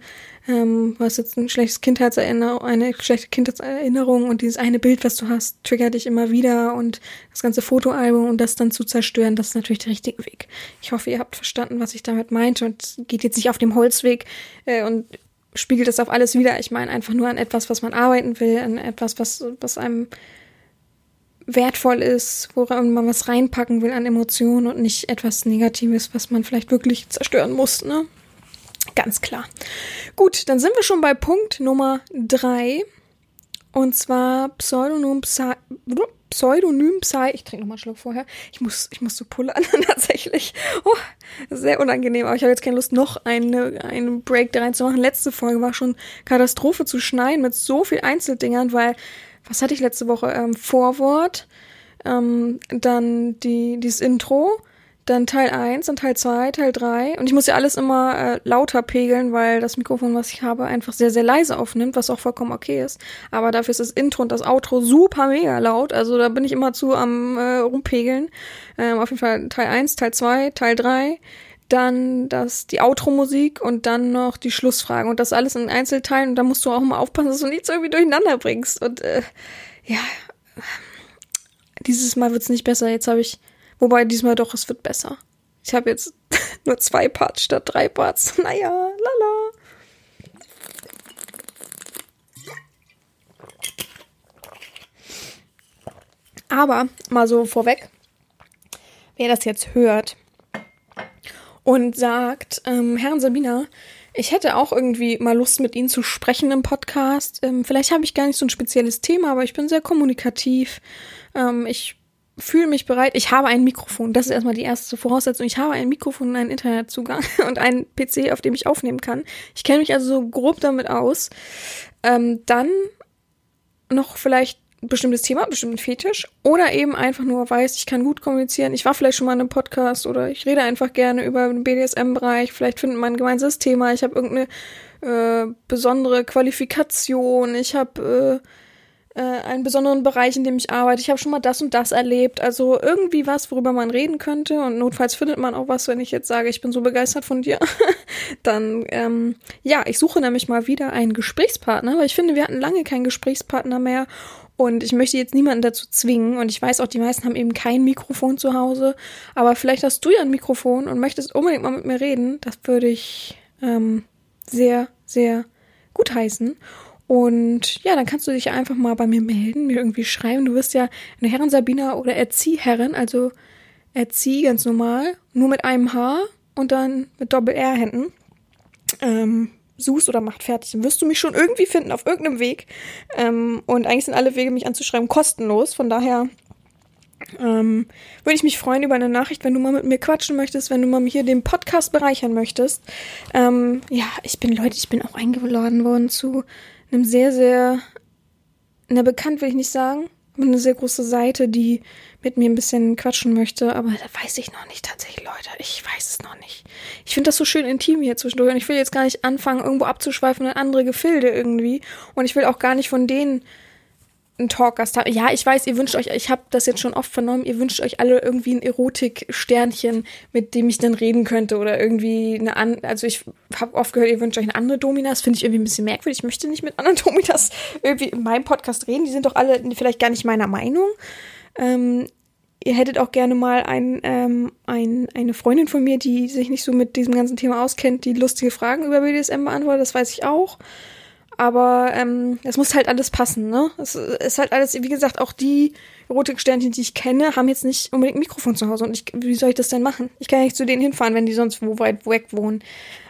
ähm, hast jetzt ein schlechtes Kindheitserinnerung, eine schlechte Kindheitserinnerung und dieses eine Bild, was du hast, triggert dich immer wieder und das ganze Fotoalbum und das dann zu zerstören, das ist natürlich der richtige Weg. Ich hoffe, ihr habt verstanden, was ich damit meinte und geht jetzt nicht auf dem Holzweg äh, und spiegelt das auf alles wieder. Ich meine einfach nur an etwas, was man arbeiten will, an etwas, was, was einem wertvoll ist, woran man was reinpacken will an Emotionen und nicht etwas Negatives, was man vielleicht wirklich zerstören muss, ne? Ganz klar. Gut, dann sind wir schon bei Punkt Nummer drei. Und zwar Pseudonym Psy. Pseudonym Psy. Ich trinke nochmal einen Schluck vorher. Ich muss, ich muss so pullern, tatsächlich. Oh, sehr unangenehm. Aber ich habe jetzt keine Lust, noch eine, einen Break da reinzumachen. Letzte Folge war schon Katastrophe zu schneiden mit so viel Einzeldingern, weil was hatte ich letzte Woche? Ähm, Vorwort, ähm, dann die, dieses Intro, dann Teil 1 und Teil 2, Teil 3. Und ich muss ja alles immer äh, lauter pegeln, weil das Mikrofon, was ich habe, einfach sehr, sehr leise aufnimmt, was auch vollkommen okay ist. Aber dafür ist das Intro und das Outro super mega laut. Also da bin ich immer zu am äh, rumpegeln. Ähm, auf jeden Fall Teil 1, Teil 2, Teil 3 dann das, die Outro-Musik und dann noch die Schlussfragen und das alles in Einzelteilen und da musst du auch mal aufpassen, dass du nichts irgendwie durcheinander bringst und äh, ja, dieses Mal wird's nicht besser, jetzt habe ich, wobei diesmal doch, es wird besser. Ich habe jetzt nur zwei Parts statt drei Parts, naja, lala. Aber mal so vorweg, wer das jetzt hört, und sagt, ähm, Herrn Sabina, ich hätte auch irgendwie mal Lust, mit Ihnen zu sprechen im Podcast. Ähm, vielleicht habe ich gar nicht so ein spezielles Thema, aber ich bin sehr kommunikativ. Ähm, ich fühle mich bereit. Ich habe ein Mikrofon. Das ist erstmal die erste Voraussetzung. Ich habe ein Mikrofon und einen Internetzugang und einen PC, auf dem ich aufnehmen kann. Ich kenne mich also so grob damit aus. Ähm, dann noch vielleicht ein bestimmtes Thema, bestimmten Fetisch oder eben einfach nur weiß, ich kann gut kommunizieren. Ich war vielleicht schon mal in einem Podcast oder ich rede einfach gerne über den BDSM-Bereich. Vielleicht findet man ein gemeinsames Thema. Ich habe irgendeine äh, besondere Qualifikation. Ich habe äh, äh, einen besonderen Bereich, in dem ich arbeite. Ich habe schon mal das und das erlebt. Also irgendwie was, worüber man reden könnte. Und notfalls findet man auch was, wenn ich jetzt sage, ich bin so begeistert von dir. Dann, ähm, ja, ich suche nämlich mal wieder einen Gesprächspartner, weil ich finde, wir hatten lange keinen Gesprächspartner mehr. Und ich möchte jetzt niemanden dazu zwingen. Und ich weiß auch, die meisten haben eben kein Mikrofon zu Hause. Aber vielleicht hast du ja ein Mikrofon und möchtest unbedingt mal mit mir reden. Das würde ich ähm, sehr, sehr gut heißen. Und ja, dann kannst du dich einfach mal bei mir melden, mir irgendwie schreiben. Du wirst ja eine Herren Sabina oder Erziehherrin, also Erzieh ganz normal, nur mit einem H und dann mit Doppel-R hinten. Ähm, suchst oder macht fertig, dann wirst du mich schon irgendwie finden, auf irgendeinem Weg. Ähm, und eigentlich sind alle Wege, mich anzuschreiben, kostenlos. Von daher ähm, würde ich mich freuen über eine Nachricht, wenn du mal mit mir quatschen möchtest, wenn du mal hier den Podcast bereichern möchtest. Ähm, ja, ich bin, Leute, ich bin auch eingeladen worden zu einem sehr, sehr, na, bekannt will ich nicht sagen, eine sehr große Seite, die mit mir ein bisschen quatschen möchte, aber da weiß ich noch nicht tatsächlich, Leute. Ich weiß es noch nicht. Ich finde das so schön intim hier zwischendurch und ich will jetzt gar nicht anfangen, irgendwo abzuschweifen in andere Gefilde irgendwie. Und ich will auch gar nicht von denen einen Talkgast haben. Ja, ich weiß, ihr wünscht euch, ich habe das jetzt schon oft vernommen, ihr wünscht euch alle irgendwie ein Erotik-Sternchen, mit dem ich dann reden könnte oder irgendwie eine an, also ich habe oft gehört, ihr wünscht euch eine andere Dominas, finde ich irgendwie ein bisschen merkwürdig. Ich möchte nicht mit anderen Dominas irgendwie in meinem Podcast reden, die sind doch alle vielleicht gar nicht meiner Meinung. Ähm, ihr hättet auch gerne mal ein, ähm, ein, eine Freundin von mir, die sich nicht so mit diesem ganzen Thema auskennt, die lustige Fragen über BDSM beantwortet, das weiß ich auch. Aber ähm, es muss halt alles passen, ne? Es ist halt alles, wie gesagt, auch die Erotiksternchen, die ich kenne, haben jetzt nicht unbedingt ein Mikrofon zu Hause. Und ich, wie soll ich das denn machen? Ich kann ja nicht zu denen hinfahren, wenn die sonst wo weit weg wohnen.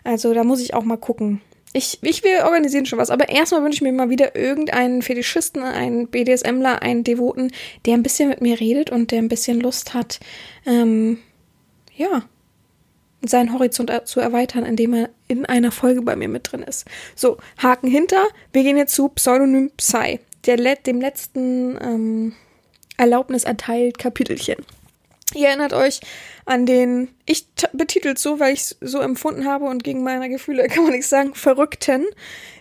Also da muss ich auch mal gucken. Ich, ich will organisieren schon was, aber erstmal wünsche ich mir mal wieder irgendeinen Fetischisten, einen BDSMler, einen Devoten, der ein bisschen mit mir redet und der ein bisschen Lust hat, ähm, ja, seinen Horizont zu erweitern, indem er in einer Folge bei mir mit drin ist. So, Haken hinter. Wir gehen jetzt zu Pseudonym Psy, der, dem letzten ähm, Erlaubnis erteilt Kapitelchen. Ihr erinnert euch an den, ich betitelt so, weil ich es so empfunden habe und gegen meine Gefühle kann man nichts sagen, Verrückten,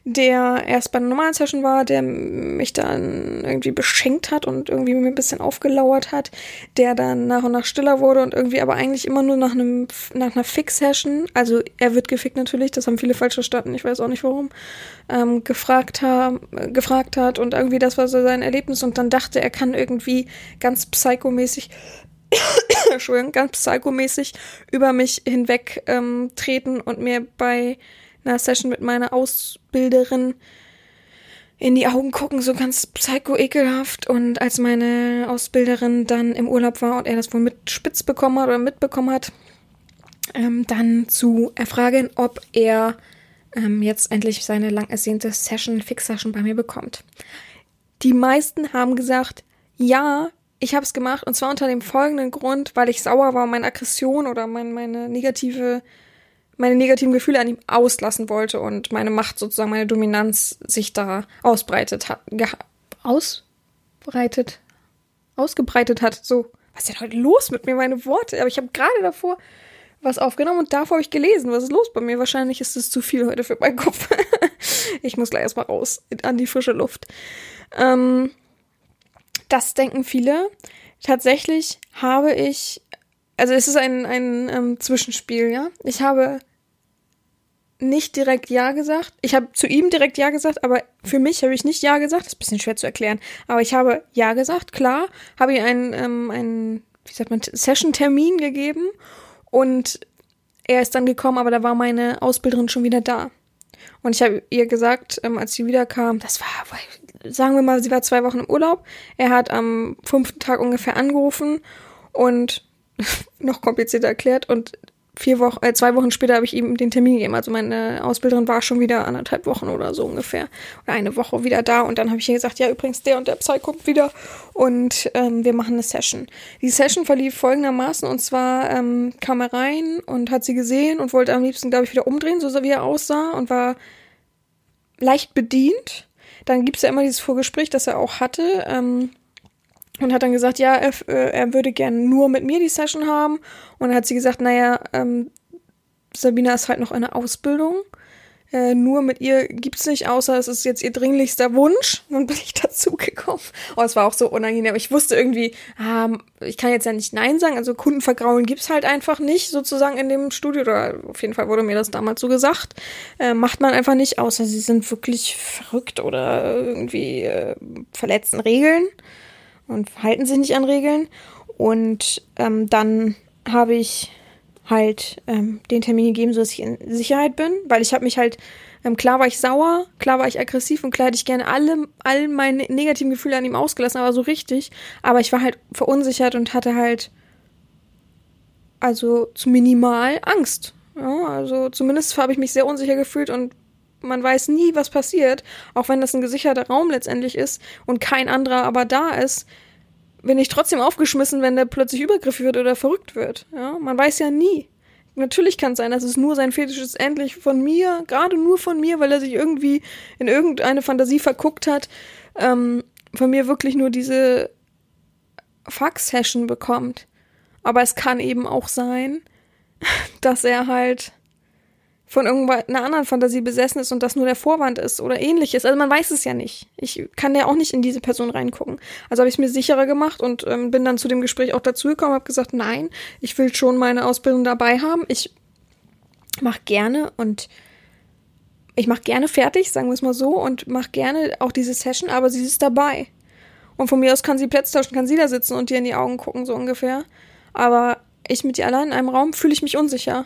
der erst bei einer normalen Session war, der mich dann irgendwie beschenkt hat und irgendwie mir ein bisschen aufgelauert hat, der dann nach und nach stiller wurde und irgendwie aber eigentlich immer nur nach einem, nach einer Fix-Session, also er wird gefickt natürlich, das haben viele falsch verstanden, ich weiß auch nicht warum, ähm, gefragt, ha gefragt hat und irgendwie das war so sein Erlebnis und dann dachte, er kann irgendwie ganz psychomäßig Entschuldigung, ganz psychomäßig über mich hinweg ähm, treten und mir bei einer Session mit meiner Ausbilderin in die Augen gucken, so ganz psycho-ekelhaft. Und als meine Ausbilderin dann im Urlaub war und er das wohl mit spitz bekommen hat oder mitbekommen hat, ähm, dann zu erfragen, ob er ähm, jetzt endlich seine lang ersehnte Session, Fix-Session bei mir bekommt. Die meisten haben gesagt, ja, ich habe es gemacht und zwar unter dem folgenden Grund, weil ich sauer war und meine Aggression oder mein, meine negative, meine negativen Gefühle an ihm auslassen wollte und meine Macht sozusagen, meine Dominanz sich da ausbreitet hat, aus, ausbreitet, ausgebreitet hat. So, was ist denn heute los mit mir, meine Worte? Aber ich habe gerade davor was aufgenommen und davor habe ich gelesen. Was ist los bei mir? Wahrscheinlich ist es zu viel heute für meinen Kopf. ich muss gleich erstmal raus an die frische Luft. Ähm, das denken viele. Tatsächlich habe ich, also es ist ein, ein ähm, Zwischenspiel, ja. Ich habe nicht direkt Ja gesagt. Ich habe zu ihm direkt Ja gesagt, aber für mich habe ich nicht Ja gesagt. Das ist ein bisschen schwer zu erklären. Aber ich habe Ja gesagt, klar. Habe ihm einen, ähm, einen wie sagt man, Session-Termin gegeben und er ist dann gekommen, aber da war meine Ausbilderin schon wieder da. Und ich habe ihr gesagt, ähm, als sie wiederkam, das war, sagen wir mal, sie war zwei Wochen im Urlaub. Er hat am fünften Tag ungefähr angerufen und noch komplizierter erklärt und vier Wochen, äh, zwei Wochen später habe ich ihm den Termin gegeben. Also meine Ausbilderin war schon wieder anderthalb Wochen oder so ungefähr. Oder eine Woche wieder da. Und dann habe ich ihr gesagt, ja, übrigens, der und der Psy kommt wieder. Und ähm, wir machen eine Session. Die Session verlief folgendermaßen. Und zwar ähm, kam er rein und hat sie gesehen und wollte am liebsten, glaube ich, wieder umdrehen, so wie er aussah. Und war leicht bedient. Dann gibt's ja immer dieses Vorgespräch, das er auch hatte. Ähm, und hat dann gesagt, ja, er, äh, er würde gerne nur mit mir die Session haben. Und dann hat sie gesagt, naja, ähm, Sabina ist halt noch eine Ausbildung. Äh, nur mit ihr gibt's nicht, außer es ist jetzt ihr dringlichster Wunsch. Dann bin ich dazugekommen. Oh, es war auch so unangenehm. Ich wusste irgendwie, ah, ich kann jetzt ja nicht Nein sagen. Also Kundenvergraulen gibt's halt einfach nicht, sozusagen in dem Studio. Oder auf jeden Fall wurde mir das damals so gesagt. Äh, macht man einfach nicht, außer sie sind wirklich verrückt oder irgendwie äh, verletzen Regeln und halten sich nicht an Regeln. Und ähm, dann habe ich halt ähm, den Termin gegeben, so dass ich in Sicherheit bin, weil ich habe mich halt, ähm, klar war ich sauer, klar war ich aggressiv und klar hätte ich gerne alle, all meine negativen Gefühle an ihm ausgelassen, aber so richtig. Aber ich war halt verunsichert und hatte halt also zu minimal Angst. Ja, also zumindest habe ich mich sehr unsicher gefühlt und man weiß nie, was passiert, auch wenn das ein gesicherter Raum letztendlich ist und kein anderer aber da ist, bin ich trotzdem aufgeschmissen, wenn der plötzlich übergriffig wird oder verrückt wird. Ja, man weiß ja nie. Natürlich kann es sein, dass es nur sein Fetisch ist, endlich von mir, gerade nur von mir, weil er sich irgendwie in irgendeine Fantasie verguckt hat, ähm, von mir wirklich nur diese Fuck-Session bekommt. Aber es kann eben auch sein, dass er halt von irgendeiner anderen Fantasie besessen ist und das nur der Vorwand ist oder ähnliches. Also man weiß es ja nicht. Ich kann ja auch nicht in diese Person reingucken. Also habe ich es mir sicherer gemacht und ähm, bin dann zu dem Gespräch auch dazugekommen, habe gesagt, nein, ich will schon meine Ausbildung dabei haben. Ich mache gerne und ich mache gerne fertig, sagen wir es mal so, und mache gerne auch diese Session, aber sie ist dabei. Und von mir aus kann sie Plätze tauschen, kann sie da sitzen und dir in die Augen gucken, so ungefähr. Aber ich mit ihr allein in einem Raum fühle ich mich unsicher.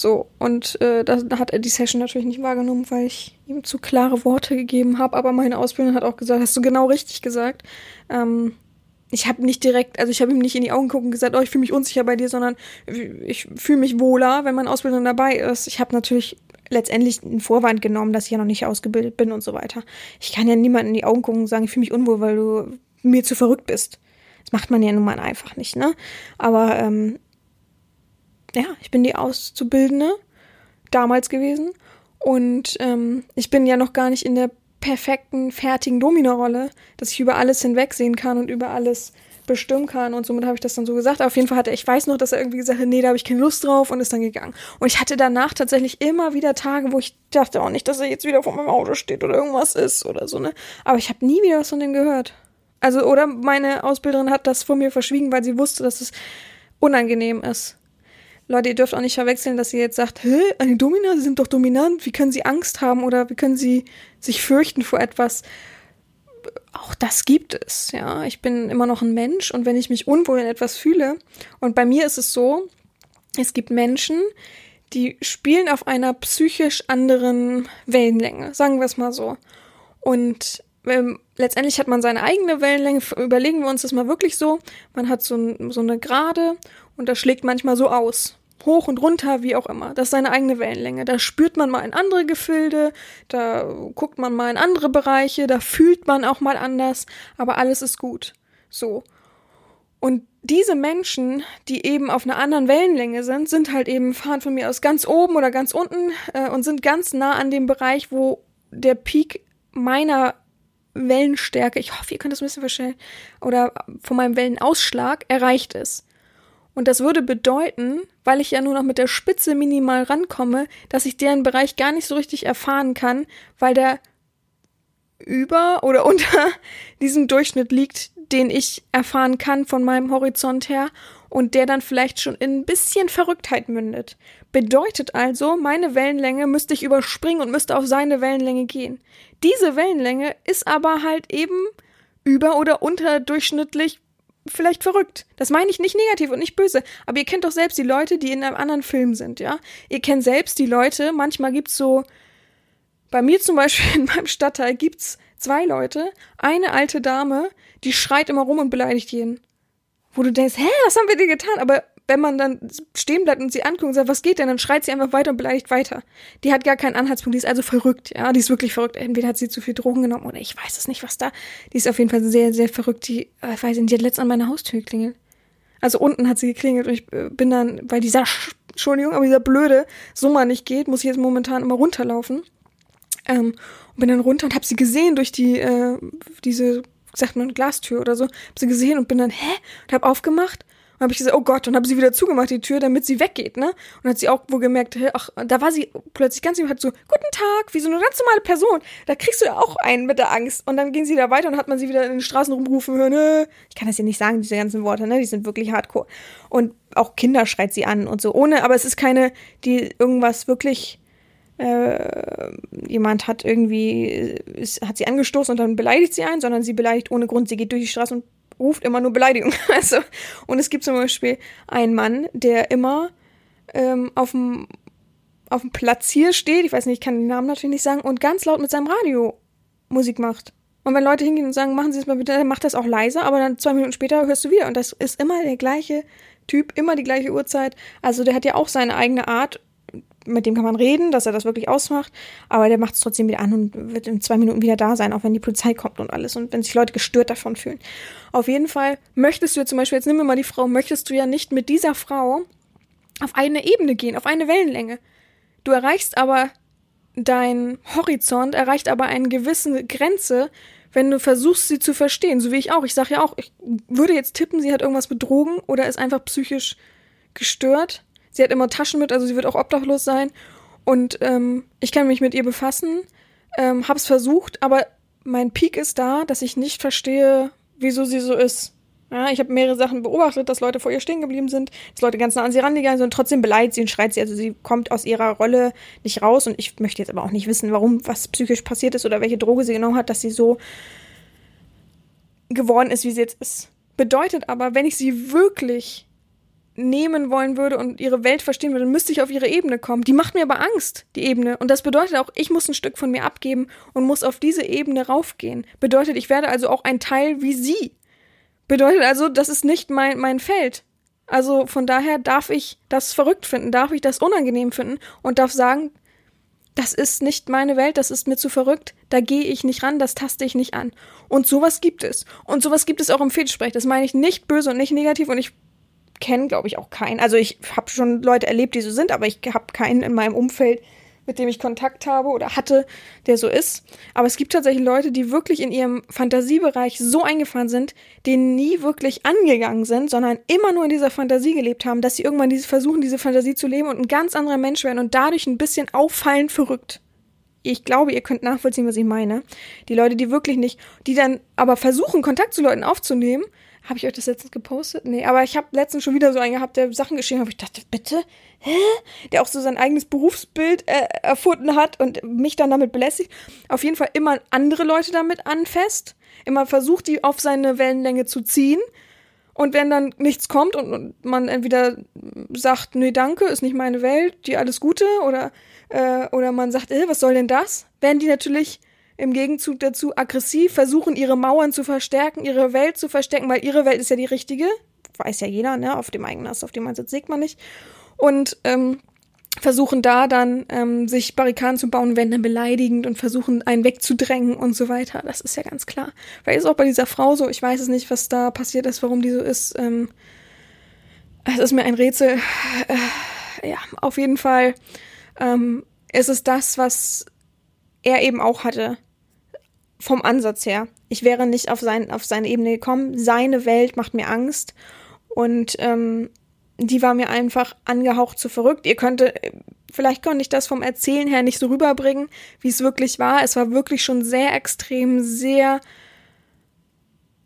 So, und äh, da hat er die Session natürlich nicht wahrgenommen, weil ich ihm zu klare Worte gegeben habe. Aber meine Ausbildung hat auch gesagt, hast du genau richtig gesagt. Ähm, ich habe nicht direkt, also ich habe ihm nicht in die Augen gucken gesagt, oh, ich fühle mich unsicher bei dir, sondern ich fühle mich wohler, wenn meine Ausbildung dabei ist. Ich habe natürlich letztendlich einen Vorwand genommen, dass ich ja noch nicht ausgebildet bin und so weiter. Ich kann ja niemanden in die Augen gucken und sagen, ich fühle mich unwohl, weil du mir zu verrückt bist. Das macht man ja nun mal einfach nicht, ne? Aber ähm, ja, ich bin die Auszubildende damals gewesen und ähm, ich bin ja noch gar nicht in der perfekten, fertigen Domino-Rolle, dass ich über alles hinwegsehen kann und über alles bestimmen kann und somit habe ich das dann so gesagt. auf jeden Fall hatte ich weiß noch, dass er irgendwie gesagt hat, nee, da habe ich keine Lust drauf und ist dann gegangen. Und ich hatte danach tatsächlich immer wieder Tage, wo ich dachte auch nicht, dass er jetzt wieder vor meinem Auto steht oder irgendwas ist oder so, ne? Aber ich habe nie wieder was von dem gehört. Also, oder meine Ausbilderin hat das vor mir verschwiegen, weil sie wusste, dass es unangenehm ist. Leute, ihr dürft auch nicht verwechseln, dass ihr jetzt sagt, hä, eine Domina, sie sind doch dominant, wie können sie Angst haben oder wie können sie sich fürchten vor etwas? Auch das gibt es, ja. Ich bin immer noch ein Mensch und wenn ich mich unwohl in etwas fühle, und bei mir ist es so, es gibt Menschen, die spielen auf einer psychisch anderen Wellenlänge, sagen wir es mal so. Und ähm, letztendlich hat man seine eigene Wellenlänge. Überlegen wir uns das mal wirklich so. Man hat so, so eine Gerade und das schlägt manchmal so aus hoch und runter, wie auch immer. Das ist seine eigene Wellenlänge. Da spürt man mal in andere Gefilde, da guckt man mal in andere Bereiche, da fühlt man auch mal anders, aber alles ist gut. So. Und diese Menschen, die eben auf einer anderen Wellenlänge sind, sind halt eben, fahren von mir aus ganz oben oder ganz unten äh, und sind ganz nah an dem Bereich, wo der Peak meiner Wellenstärke, ich hoffe, ihr könnt das ein bisschen verstehen, oder von meinem Wellenausschlag erreicht ist. Und das würde bedeuten, weil ich ja nur noch mit der Spitze minimal rankomme, dass ich deren Bereich gar nicht so richtig erfahren kann, weil der über oder unter diesem Durchschnitt liegt, den ich erfahren kann von meinem Horizont her und der dann vielleicht schon in ein bisschen Verrücktheit mündet. Bedeutet also, meine Wellenlänge müsste ich überspringen und müsste auf seine Wellenlänge gehen. Diese Wellenlänge ist aber halt eben über- oder unterdurchschnittlich vielleicht verrückt. Das meine ich nicht negativ und nicht böse, aber ihr kennt doch selbst die Leute, die in einem anderen Film sind, ja? Ihr kennt selbst die Leute, manchmal gibt's so, bei mir zum Beispiel in meinem Stadtteil gibt's zwei Leute, eine alte Dame, die schreit immer rum und beleidigt jeden. Wo du denkst, hä, was haben wir dir getan? Aber wenn man dann stehen bleibt und sie anguckt und sagt, was geht denn, dann schreit sie einfach weiter und beleidigt weiter. Die hat gar keinen Anhaltspunkt, die ist also verrückt, ja, die ist wirklich verrückt. Entweder hat sie zu viel Drogen genommen oder ich weiß es nicht, was da. Die ist auf jeden Fall sehr, sehr verrückt. Die, äh, ich weiß nicht, die hat letztens an meiner Haustür geklingelt. Also unten hat sie geklingelt und ich äh, bin dann, weil dieser, Sch Entschuldigung, aber dieser blöde Summer nicht geht, muss ich jetzt momentan immer runterlaufen. Ähm, und bin dann runter und hab sie gesehen durch die, äh, diese, sagt man, Glastür oder so. Hab sie gesehen und bin dann, hä? Und hab aufgemacht und habe ich gesagt, oh Gott, und habe sie wieder zugemacht, die Tür, damit sie weggeht, ne? Und hat sie auch wohl gemerkt, ach, da war sie plötzlich ganz hat so, guten Tag, wie so eine ganz normale Person. Da kriegst du ja auch einen mit der Angst. Und dann ging sie da weiter und hat man sie wieder in den Straßen rumrufen hören, ne? Ich kann das ja nicht sagen, diese ganzen Worte, ne? Die sind wirklich hardcore. Und auch Kinder schreit sie an und so, ohne, aber es ist keine, die irgendwas wirklich äh, jemand hat irgendwie, ist, hat sie angestoßen und dann beleidigt sie einen, sondern sie beleidigt ohne Grund. Sie geht durch die Straße und ruft immer nur Beleidigung. Also, und es gibt zum Beispiel einen Mann, der immer ähm, auf dem auf dem Platz hier steht, ich weiß nicht, ich kann den Namen natürlich nicht sagen, und ganz laut mit seinem Radio Musik macht. Und wenn Leute hingehen und sagen, machen Sie es mal bitte, dann macht das auch leiser, aber dann zwei Minuten später hörst du wieder. Und das ist immer der gleiche Typ, immer die gleiche Uhrzeit. Also der hat ja auch seine eigene Art, mit dem kann man reden, dass er das wirklich ausmacht, aber der macht es trotzdem wieder an und wird in zwei Minuten wieder da sein, auch wenn die Polizei kommt und alles und wenn sich Leute gestört davon fühlen. Auf jeden Fall möchtest du ja zum Beispiel, jetzt nehmen wir mal die Frau, möchtest du ja nicht mit dieser Frau auf eine Ebene gehen, auf eine Wellenlänge. Du erreichst aber dein Horizont, erreicht aber eine gewisse Grenze, wenn du versuchst, sie zu verstehen, so wie ich auch. Ich sage ja auch, ich würde jetzt tippen, sie hat irgendwas betrogen oder ist einfach psychisch gestört Sie hat immer Taschen mit, also sie wird auch obdachlos sein. Und ähm, ich kann mich mit ihr befassen, ähm, hab's versucht, aber mein Peak ist da, dass ich nicht verstehe, wieso sie so ist. Ja, ich habe mehrere Sachen beobachtet, dass Leute vor ihr stehen geblieben sind, dass Leute ganz nah an sie rangegangen sind und trotzdem beleidigt sie und schreit sie. Also sie kommt aus ihrer Rolle nicht raus und ich möchte jetzt aber auch nicht wissen, warum, was psychisch passiert ist oder welche Droge sie genommen hat, dass sie so geworden ist, wie sie jetzt ist. Bedeutet aber, wenn ich sie wirklich nehmen wollen würde und ihre Welt verstehen würde, müsste ich auf ihre Ebene kommen. Die macht mir aber Angst, die Ebene. Und das bedeutet auch, ich muss ein Stück von mir abgeben und muss auf diese Ebene raufgehen. Bedeutet, ich werde also auch ein Teil wie sie. Bedeutet also, das ist nicht mein, mein Feld. Also von daher darf ich das verrückt finden, darf ich das unangenehm finden und darf sagen, das ist nicht meine Welt, das ist mir zu verrückt, da gehe ich nicht ran, das taste ich nicht an. Und sowas gibt es. Und sowas gibt es auch im Fetischsprech. Das meine ich nicht böse und nicht negativ und ich kenne, glaube ich, auch keinen. Also ich habe schon Leute erlebt, die so sind, aber ich habe keinen in meinem Umfeld, mit dem ich Kontakt habe oder hatte, der so ist. Aber es gibt tatsächlich Leute, die wirklich in ihrem Fantasiebereich so eingefahren sind, die nie wirklich angegangen sind, sondern immer nur in dieser Fantasie gelebt haben, dass sie irgendwann diese versuchen, diese Fantasie zu leben und ein ganz anderer Mensch werden und dadurch ein bisschen auffallend verrückt. Ich glaube, ihr könnt nachvollziehen, was ich meine. Die Leute, die wirklich nicht, die dann aber versuchen, Kontakt zu Leuten aufzunehmen, habe ich euch das letztens gepostet? Nee, aber ich habe letztens schon wieder so einen gehabt, der Sachen geschrieben hat, ich dachte, bitte? Hä? Der auch so sein eigenes Berufsbild äh, erfunden hat und mich dann damit belästigt. Auf jeden Fall immer andere Leute damit anfasst. Immer versucht, die auf seine Wellenlänge zu ziehen. Und wenn dann nichts kommt und, und man entweder sagt, nee, danke, ist nicht meine Welt, dir alles Gute, oder, äh, oder man sagt, äh, was soll denn das? Werden die natürlich im Gegenzug dazu aggressiv versuchen, ihre Mauern zu verstärken, ihre Welt zu verstecken, weil ihre Welt ist ja die richtige. Weiß ja jeder, ne? Auf dem eigenen Ast, auf dem man sitzt, sieht man nicht. Und ähm, versuchen da dann ähm, sich Barrikaden zu bauen, werden dann beleidigend und versuchen einen wegzudrängen und so weiter. Das ist ja ganz klar. Weil ist auch bei dieser Frau so, ich weiß es nicht, was da passiert ist, warum die so ist. Ähm, es ist mir ein Rätsel. Äh, ja, auf jeden Fall ähm, ist es das, was er eben auch hatte vom Ansatz her. Ich wäre nicht auf, sein, auf seine Ebene gekommen. Seine Welt macht mir Angst. Und ähm, die war mir einfach angehaucht zu verrückt. Ihr könnte, vielleicht konnte ich das vom Erzählen her nicht so rüberbringen, wie es wirklich war. Es war wirklich schon sehr extrem, sehr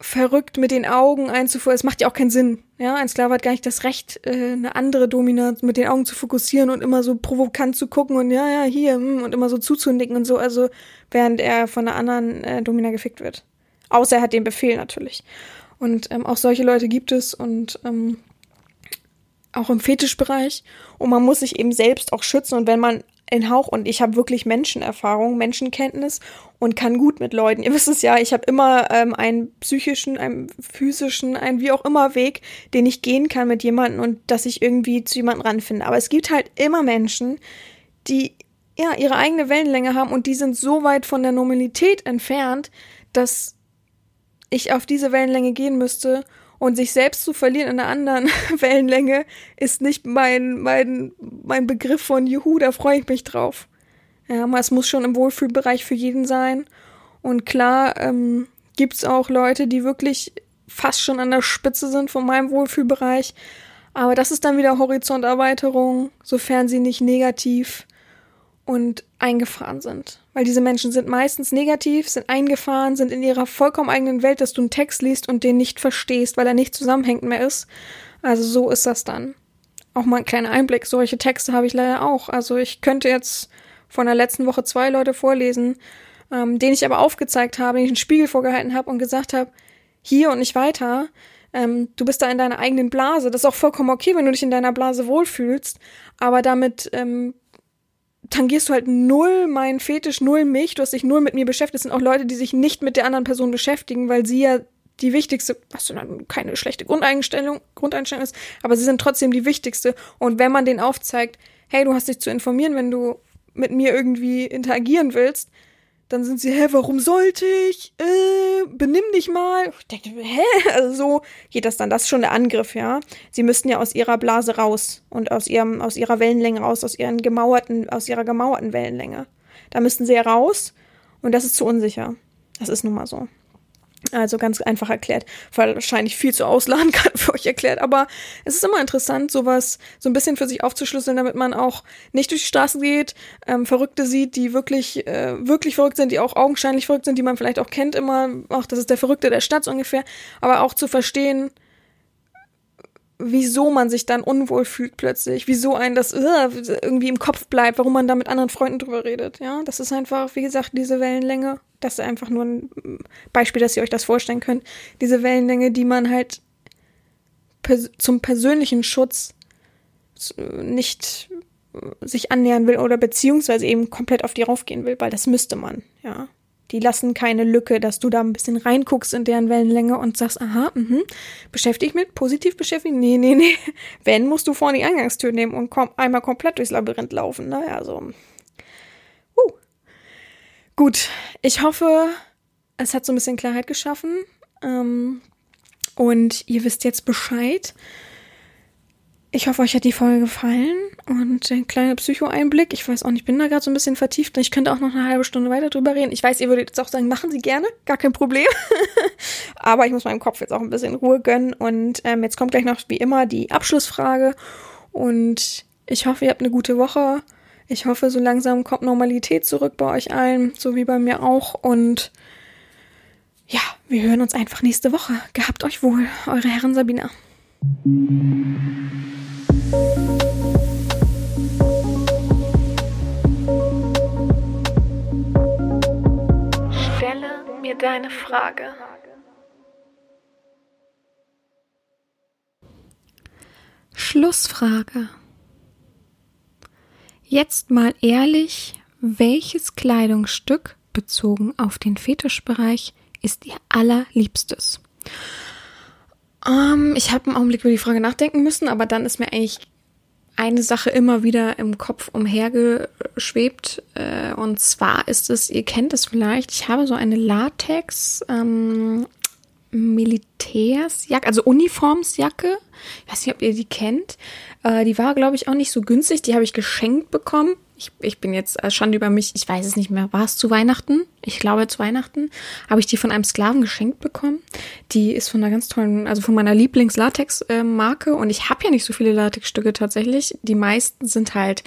verrückt mit den Augen einzuführen. Es macht ja auch keinen Sinn. Ja, ein Sklave hat gar nicht das Recht, äh, eine andere Domina mit den Augen zu fokussieren und immer so provokant zu gucken und ja, ja, hier hm, und immer so zuzunicken und so, also während er von einer anderen äh, Domina gefickt wird. Außer er hat den Befehl natürlich. Und ähm, auch solche Leute gibt es und ähm, auch im Fetischbereich. Und man muss sich eben selbst auch schützen. Und wenn man in Hauch und ich habe wirklich Menschenerfahrung, Menschenkenntnis und kann gut mit Leuten. Ihr wisst es ja, ich habe immer ähm, einen psychischen, einen physischen, einen wie auch immer Weg, den ich gehen kann mit jemandem und dass ich irgendwie zu jemandem ranfinde. Aber es gibt halt immer Menschen, die ja ihre eigene Wellenlänge haben und die sind so weit von der Normalität entfernt, dass ich auf diese Wellenlänge gehen müsste und sich selbst zu verlieren in einer anderen Wellenlänge ist nicht mein, mein, mein Begriff von Juhu, da freue ich mich drauf. Ja, es muss schon im Wohlfühlbereich für jeden sein. Und klar ähm, gibt auch Leute, die wirklich fast schon an der Spitze sind von meinem Wohlfühlbereich. Aber das ist dann wieder Horizonterweiterung, sofern sie nicht negativ und eingefahren sind. Weil diese Menschen sind meistens negativ, sind eingefahren, sind in ihrer vollkommen eigenen Welt, dass du einen Text liest und den nicht verstehst, weil er nicht zusammenhängend mehr ist. Also so ist das dann. Auch mal ein kleiner Einblick. Solche Texte habe ich leider auch. Also ich könnte jetzt von der letzten Woche zwei Leute vorlesen, ähm, denen ich aber aufgezeigt habe, denen ich einen Spiegel vorgehalten habe und gesagt habe, hier und nicht weiter. Ähm, du bist da in deiner eigenen Blase. Das ist auch vollkommen okay, wenn du dich in deiner Blase wohlfühlst. Aber damit ähm, tangierst du halt null meinen Fetisch, null mich, du hast dich null mit mir beschäftigt. Es sind auch Leute, die sich nicht mit der anderen Person beschäftigen, weil sie ja die wichtigste, was dann keine schlechte Grundeinstellung, Grundeinstellung ist, aber sie sind trotzdem die wichtigste. Und wenn man denen aufzeigt, hey, du hast dich zu informieren, wenn du mit mir irgendwie interagieren willst, dann sind sie, hä, warum sollte ich? Äh, benimm dich mal. Ich denke, hä? Also so geht das dann. Das ist schon der Angriff, ja. Sie müssten ja aus ihrer Blase raus und aus ihrem, aus ihrer Wellenlänge raus, aus ihren gemauerten, aus ihrer gemauerten Wellenlänge. Da müssten sie ja raus und das ist zu unsicher. Das ist nun mal so. Also ganz einfach erklärt. Wahrscheinlich viel zu ausladen kann für euch erklärt. Aber es ist immer interessant, sowas so ein bisschen für sich aufzuschlüsseln, damit man auch nicht durch die Straße geht, ähm, Verrückte sieht, die wirklich, äh, wirklich verrückt sind, die auch augenscheinlich verrückt sind, die man vielleicht auch kennt immer. Ach, das ist der Verrückte der Stadt so ungefähr. Aber auch zu verstehen, wieso man sich dann unwohl fühlt plötzlich, wieso ein das uh, irgendwie im Kopf bleibt, warum man da mit anderen Freunden drüber redet. Ja, das ist einfach, wie gesagt, diese Wellenlänge. Das ist einfach nur ein Beispiel, dass ihr euch das vorstellen könnt. Diese Wellenlänge, die man halt pers zum persönlichen Schutz nicht sich annähern will oder beziehungsweise eben komplett auf die raufgehen will, weil das müsste man, ja. Die lassen keine Lücke, dass du da ein bisschen reinguckst in deren Wellenlänge und sagst, aha, mhm, beschäftigt mit, positiv beschäftigt? Nee, nee, nee. Wenn, musst du vorne die Eingangstür nehmen und komm, einmal komplett durchs Labyrinth laufen, ne? Also, uh. Gut, ich hoffe, es hat so ein bisschen Klarheit geschaffen. Ähm, und ihr wisst jetzt Bescheid. Ich hoffe, euch hat die Folge gefallen und ein kleiner Psycho-Einblick. Ich weiß auch nicht, ich bin da gerade so ein bisschen vertieft. Ich könnte auch noch eine halbe Stunde weiter drüber reden. Ich weiß, ihr würdet jetzt auch sagen, machen Sie gerne, gar kein Problem. Aber ich muss meinem Kopf jetzt auch ein bisschen Ruhe gönnen. Und ähm, jetzt kommt gleich noch wie immer die Abschlussfrage. Und ich hoffe, ihr habt eine gute Woche. Ich hoffe, so langsam kommt Normalität zurück bei euch allen, so wie bei mir auch. Und ja, wir hören uns einfach nächste Woche. Gehabt euch wohl, eure Herren Sabina. Stelle mir deine Frage. Schlussfrage. Jetzt mal ehrlich, welches Kleidungsstück bezogen auf den Fetischbereich ist ihr allerliebstes? Um, ich habe einen Augenblick über die Frage nachdenken müssen, aber dann ist mir eigentlich eine Sache immer wieder im Kopf umhergeschwebt. Äh, und zwar ist es, ihr kennt es vielleicht, ich habe so eine Latex ähm, Militärsjacke, also Uniformsjacke. Ich weiß nicht, ob ihr die kennt. Äh, die war, glaube ich, auch nicht so günstig. Die habe ich geschenkt bekommen. Ich, ich bin jetzt äh, schon über mich, ich weiß es nicht mehr. War es zu Weihnachten? Ich glaube zu Weihnachten habe ich die von einem Sklaven geschenkt bekommen. Die ist von einer ganz tollen, also von meiner Lieblings-Latex-Marke. Und ich habe ja nicht so viele Latexstücke tatsächlich. Die meisten sind halt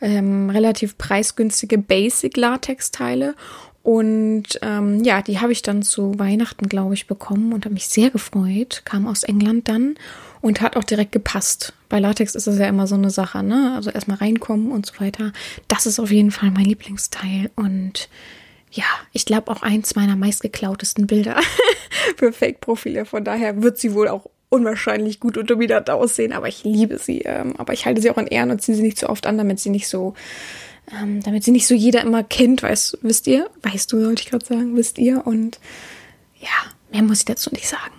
ähm, relativ preisgünstige Basic-Latex-Teile. Und ähm, ja, die habe ich dann zu Weihnachten, glaube ich, bekommen und habe mich sehr gefreut. Kam aus England dann und hat auch direkt gepasst. Bei Latex ist es ja immer so eine Sache, ne? Also erstmal reinkommen und so weiter. Das ist auf jeden Fall mein Lieblingsteil und ja, ich glaube auch eins meiner meistgeklautesten Bilder für Fake-Profile. Von daher wird sie wohl auch unwahrscheinlich gut und dominant aussehen, aber ich liebe sie. Ähm, aber ich halte sie auch in Ehren und ziehe sie nicht so oft an, damit sie nicht so, ähm, damit sie nicht so jeder immer kennt, weiß, wisst ihr? Weißt du, sollte ich gerade sagen, wisst ihr? Und ja, mehr muss ich dazu nicht sagen.